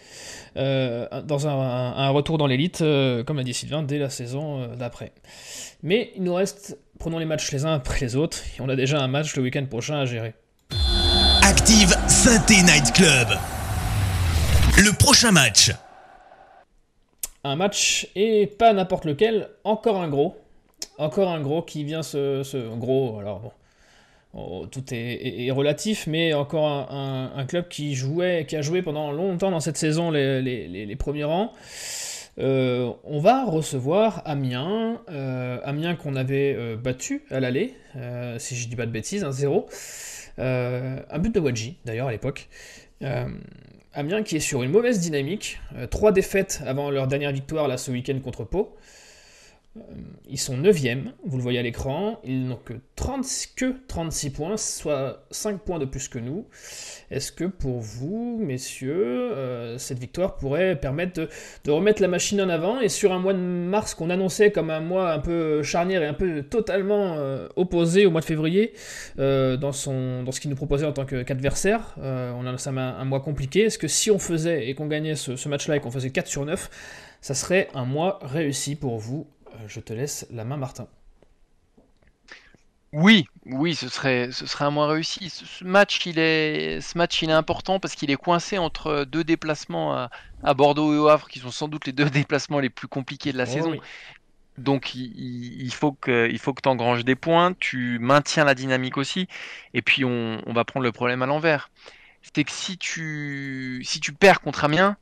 euh, dans un, retour dans l'élite, euh, comme l'a dit Sylvain, dès la saison euh, d'après. Mais il nous reste, prenons les matchs les uns après les autres, et on a déjà un match le week-end prochain à gérer. Active Synthé Night Club. Le prochain match. Un match, et pas n'importe lequel, encore un gros. Encore un gros qui vient se... se gros, alors bon, Oh, tout est, relatif, mais encore un, club qui a joué pendant longtemps dans cette saison les, premiers rangs. Euh, on va recevoir Amiens, euh, Amiens qu'on avait euh, battu à l'aller, si je dis pas de bêtises, 1-0. Un but de Wadji d'ailleurs à l'époque. Amiens qui est sur une mauvaise dynamique, trois défaites avant leur dernière victoire là ce week-end contre Pau. Euh, ils sont 9e, vous le voyez à l'écran, ils n'ont que, 30, que 36 points, soit 5 points de plus que nous. Est-ce que pour vous, messieurs, euh, cette victoire pourrait permettre de, remettre la machine en avant? Et sur un mois de mars qu'on annonçait comme un mois un peu charnière et un peu totalement euh, opposé au mois de février dans, ce qu'il nous proposait en tant qu'adversaire On a un, mois compliqué. Est-ce que si on faisait et qu'on gagnait ce, ce match-là et qu'on faisait 4 sur 9, ça serait un mois réussi pour vous? Je te laisse la main, Martin. Oui, oui, ce serait, ce serait un moins réussi. Ce match, il est, ce match, il est important parce qu'il est coincé entre deux déplacements à, Bordeaux et au Havre, qui sont sans doute les deux déplacements les plus compliqués de la oh saison. Donc, il, faut que, il faut que tu engranges des points, tu maintiens la dynamique aussi, et puis on, on va prendre le problème à l'envers. C'est que si tu, si tu perds contre Amiens,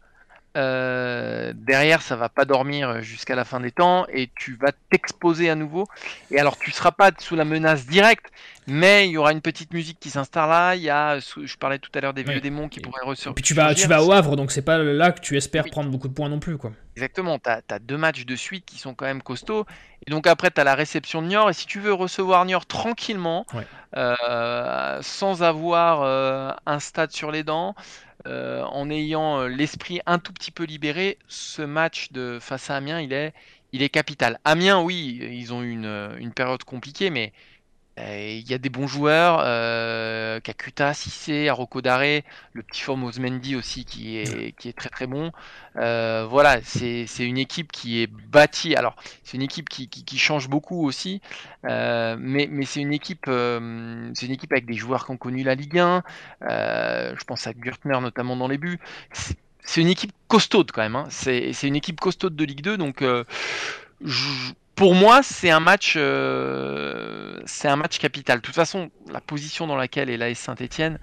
euh, derrière, ça va pas dormir jusqu'à la fin des temps et tu vas t'exposer à nouveau. Et alors, tu seras pas sous la menace directe, mais il y aura une petite musique qui s'installe là. Il y a, je parlais tout à l'heure des vieux démons qui pourraient ressortir. Et puis tu vas, tu vas au Havre, donc c'est pas là que tu espères prendre beaucoup de points non plus, quoi. Exactement. Tu as, deux matchs de suite qui sont quand même costauds. Et donc après, tu as la réception de Niort. Et si tu veux recevoir Niort tranquillement, euh, sans avoir euh, un stade sur les dents, euh, en ayant euh, l'esprit un tout petit peu libéré, ce match de face à Amiens, il est, capital. Amiens, oui, ils ont eu une, une période compliquée, mais il y a des bons joueurs, euh, Kakuta, Sissé, Aroko Dare, le petit Formos Mendy aussi qui est, qui est très très bon. Euh, voilà, c'est une équipe qui est bâtie. Alors, c'est une équipe qui, qui, change beaucoup aussi, euh, mais, mais c'est une équipe, une équipe avec des joueurs qui ont connu la Ligue 1. je pense à Gürtner notamment dans les buts. C'est une équipe costaude quand même. Hein. C'est une équipe costaude de Ligue 2, donc je, pour moi, c'est un match, euh, c'est un match capital. De toute façon, la position dans laquelle est l'AS Saint-Etienne,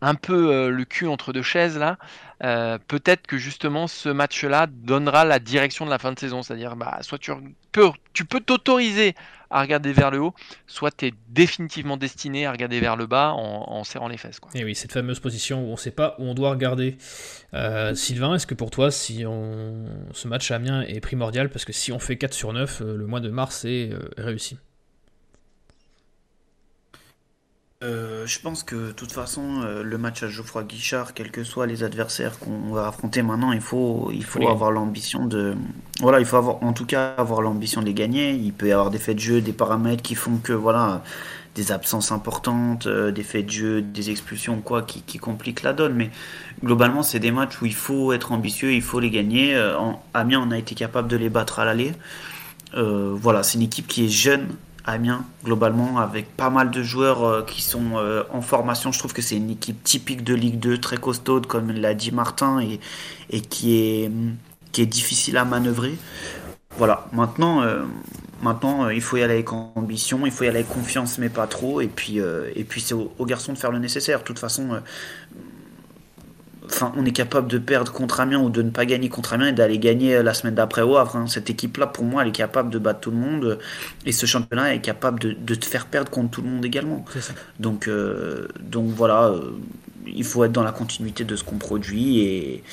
un peu euh, le cul entre deux chaises là, euh, peut-être que justement ce match-là donnera la direction de la fin de saison. C'est-à-dire, bah, soit tu peux, tu peux t'autoriser à regarder vers le haut, soit tu es définitivement destiné à regarder vers le bas en, serrant les fesses. Et oui, cette fameuse position où on ne sait pas où on doit regarder. Euh, Sylvain, est-ce que pour toi, si on... ce match à Amiens est primordial Parce que si on fait 4 sur 9, euh, le mois de mars est réussi? Euh, je pense que de toute façon, euh, le match à Geoffroy Guichard, quels que soient les adversaires qu'on va affronter maintenant, il faut, il faut avoir l'ambition de. Voilà, il faut avoir, en tout cas avoir l'ambition de les gagner. Il peut y avoir des faits de jeu, des paramètres qui font que, voilà, des absences importantes, euh, des faits de jeu, des expulsions, quoi, qui, qui compliquent la donne. Mais globalement, c'est des matchs où il faut être ambitieux, il faut les gagner. en Amiens, on a été capable de les battre à l'aller. voilà, c'est une équipe qui est jeune, Amiens, globalement, avec pas mal de joueurs euh, qui sont euh, en formation. Je trouve que c'est une équipe typique de Ligue 2, très costaude, comme l'a dit Martin, et, et qui, est, qui est difficile à manœuvrer. Voilà, maintenant, euh, maintenant il faut y aller avec ambition, il faut y aller avec confiance, mais pas trop. Et puis, et puis c'est aux, aux, garçons de faire le nécessaire. De toute façon, enfin, on est capable de perdre contre Amiens ou de ne pas gagner contre Amiens et d'aller gagner euh, la semaine d'après au Havre. Hein. Cette équipe-là, pour moi, elle est capable de battre tout le monde et ce championnat est capable de, te faire perdre contre tout le monde également. Donc, euh, donc voilà, euh, il faut être dans la continuité de ce qu'on produit et,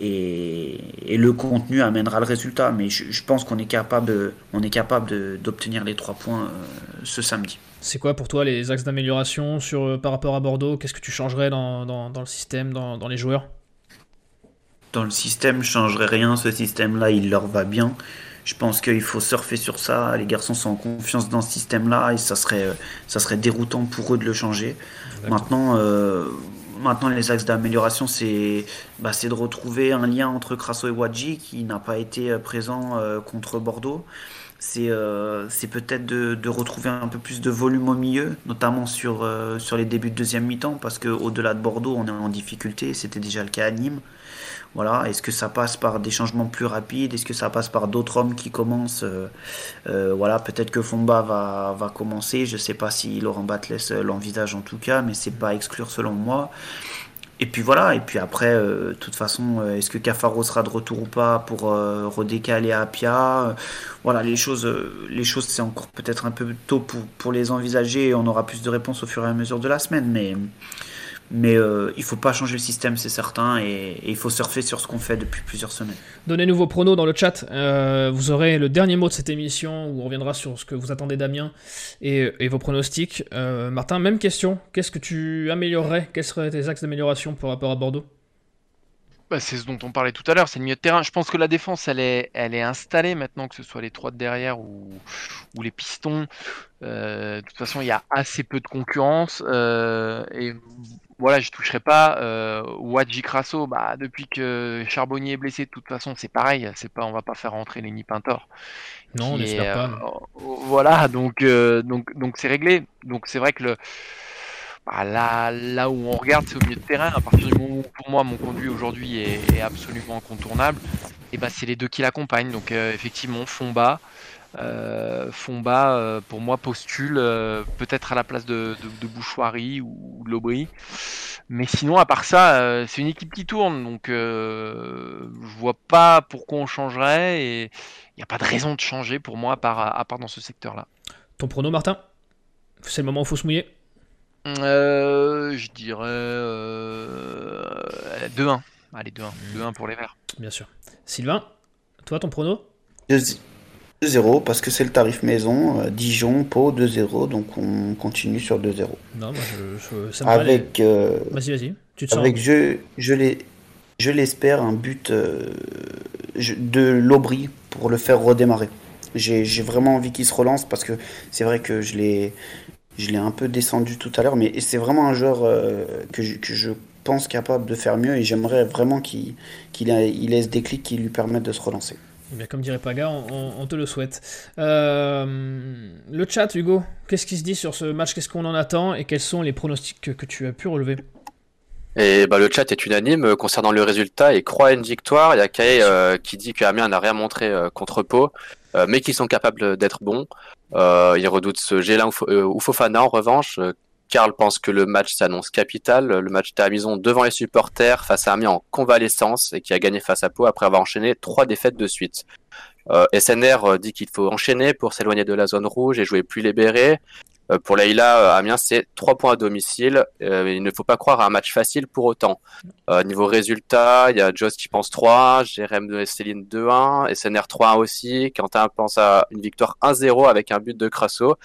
et, le contenu amènera le résultat. Mais je, pense qu'on est capable, on est capable d'obtenir les trois points ce samedi. C'est quoi pour toi les axes d'amélioration sur, euh, par rapport à Bordeaux? Qu'est-ce que tu changerais dans, le système, dans, les joueurs? Dans le système, je changerais rien. Ce système-là, il leur va bien. Je pense qu'il faut surfer sur ça. Les garçons sont en confiance dans ce système-là et ça serait, euh, ça serait déroutant pour eux de le changer. Maintenant, euh, maintenant, les axes d'amélioration, c'est bah, de retrouver un lien entre Crasso et Wadji qui n'a pas été présent contre Bordeaux c'est euh, peut-être de, de, retrouver un peu plus de volume au milieu, notamment sur, euh, sur les débuts de deuxième mi-temps, parce qu'au-delà de Bordeaux, on est en difficulté, c'était déjà le cas à Nîmes. Voilà, est-ce que ça passe par des changements plus rapides? Est-ce que ça passe par d'autres hommes qui commencent? Euh, Voilà, peut-être que Fomba va, va commencer. Je ne sais pas si Laurent Batles l'envisage en tout cas, mais c'est pas à exclure selon moi. Et puis voilà, et puis après, euh, de toute façon, euh, est-ce que Cafaro sera de retour ou pas pour euh, redécaler Apia Voilà, les choses, les choses c'est encore peut-être un peu tôt pour, pour les envisager et on aura plus de réponses au fur et à mesure de la semaine. Mais, mais euh, il faut pas changer le système, c'est certain, et, il faut surfer sur ce qu'on fait depuis plusieurs semaines. Donnez-nous vos pronos dans le chat. Euh, vous aurez le dernier mot de cette émission où on reviendra sur ce que vous attendez Damien et, vos pronostics. Euh, Martin, même question. Qu'est-ce que tu améliorerais? Quels seraient tes axes d'amélioration par rapport à Bordeaux? Bah, c'est ce dont on parlait tout à l'heure, c'est le milieu de terrain. Je pense que la défense, elle est, elle est installée maintenant, que ce soit les trois de derrière ou, ou les pistons. de toute façon, il y a assez peu de concurrence. et voilà, je toucherai pas. Euh, Wadji Crasso, bah, depuis que Charbonnier est blessé, de toute façon, c'est pareil. C'est pas, on va pas faire rentrer Lenny Pintor. Non, on n'espère pas. Euh, voilà, donc, euh, donc, donc c'est réglé. Donc c'est vrai que le, bah, là, là où on regarde, c'est au milieu de terrain. À partir du moment où, pour moi, mon conduit aujourd'hui est, absolument incontournable, et bah, c'est les deux qui l'accompagnent. Donc effectivement, fond. Euh, euh, pour moi, postule euh, peut-être à la place de, Bouchoirie ou de Lobry. Mais sinon, à part ça, c'est une équipe qui tourne, donc je vois pas pourquoi on changerait et il n'y a pas de raison de changer pour moi à part, à part dans ce secteur-là. Ton prono, Martin? C'est le moment où il faut se mouiller Je dirais 2-1. Allez, 2-1. 2-1 pour les Verts. Bien sûr. Sylvain, toi, ton prono? 2-0 parce que c'est le tarif maison. Euh, Dijon, Pau 2-0, donc on continue sur 2-0. Non, moi je, ça me Avec, euh, vas-y, vas-y. Tu te avec je, je l'espère un but euh, de l'Aubry pour le faire redémarrer. J'ai vraiment envie qu'il se relance parce que c'est vrai que je l'ai je l'ai un peu descendu tout à l'heure, mais c'est vraiment un joueur que, je, que, je, pense capable de faire mieux et j'aimerais vraiment qu'il qu'il il ait ce déclic qui lui permette de se relancer. Eh bien, comme dirait Paga, on, te le souhaite. Euh, le chat, Hugo, qu'est-ce qui se dit sur ce match? Qu'est-ce qu'on en attend? Et quels sont les pronostics que, tu as pu relever? Et bah, le chat est unanime concernant le résultat et croit à une victoire. Il y a Kay euh, qui dit qu'Amiens n'a rien montré euh, contre Pau, mais qu'ils sont capables d'être bons. il redoute ce Gélin ou Fofana en revanche, Karl pense que le match s'annonce capital. Le match était à maison devant les supporters face à Amiens en convalescence et qui a gagné face à Pau après avoir enchaîné trois défaites de suite. Euh, SNR euh, dit qu'il faut enchaîner pour s'éloigner de la zone rouge et jouer plus libéré. Euh, pour Leïla, Amiens, c'est trois points à domicile. il ne faut pas croire à un match facile pour autant. niveau résultat, il y a Joss qui pense 3, Jérém de Céline 2-1, SNR 3-1 aussi. Quentin pense à une victoire 1-0 avec un but de Crasso.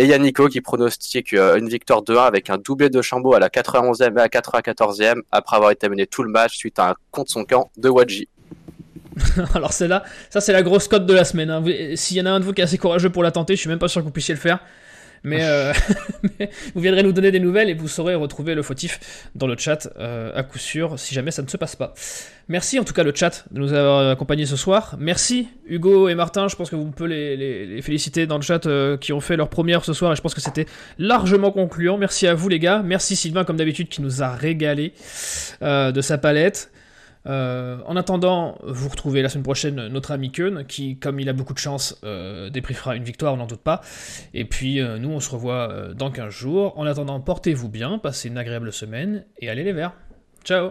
Et il y a Nico qui pronostique euh, une victoire 2-1 avec un doublé de Chambaud à la 91e et à la 94e après avoir été mené tout le match suite à un contre son camp de Wadji. Alors c'est là, ça c'est la grosse cote de la semaine. Hein. S'il y en a un de vous qui est assez courageux pour la tenter, je suis même pas sûr que vous puissiez le faire. Euh, mais, vous viendrez nous donner des nouvelles et vous saurez retrouver le fautif dans le chat euh, à coup sûr si jamais ça ne se passe pas. Merci en tout cas le chat de nous avoir accompagnés ce soir. Merci Hugo et Martin, je pense que vous pouvez les, féliciter dans le chat euh, qui ont fait leur première ce soir et je pense que c'était largement concluant. Merci à vous les gars. Merci Sylvain comme d'habitude qui nous a régalé de sa palette. Euh, en attendant, vous retrouvez la semaine prochaine notre ami Keun, qui, comme il a beaucoup de chance, euh, débriefera une victoire, on n'en doute pas. Et puis, euh, nous, on se revoit euh, dans 15 jours. En attendant, portez-vous bien, passez une agréable semaine, et allez les verts. Ciao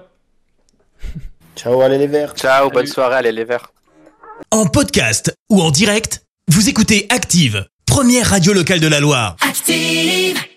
Ciao, allez les verts Ciao, bonne soirée, allez les verts En podcast ou en direct, vous écoutez Active, première radio locale de la Loire. Active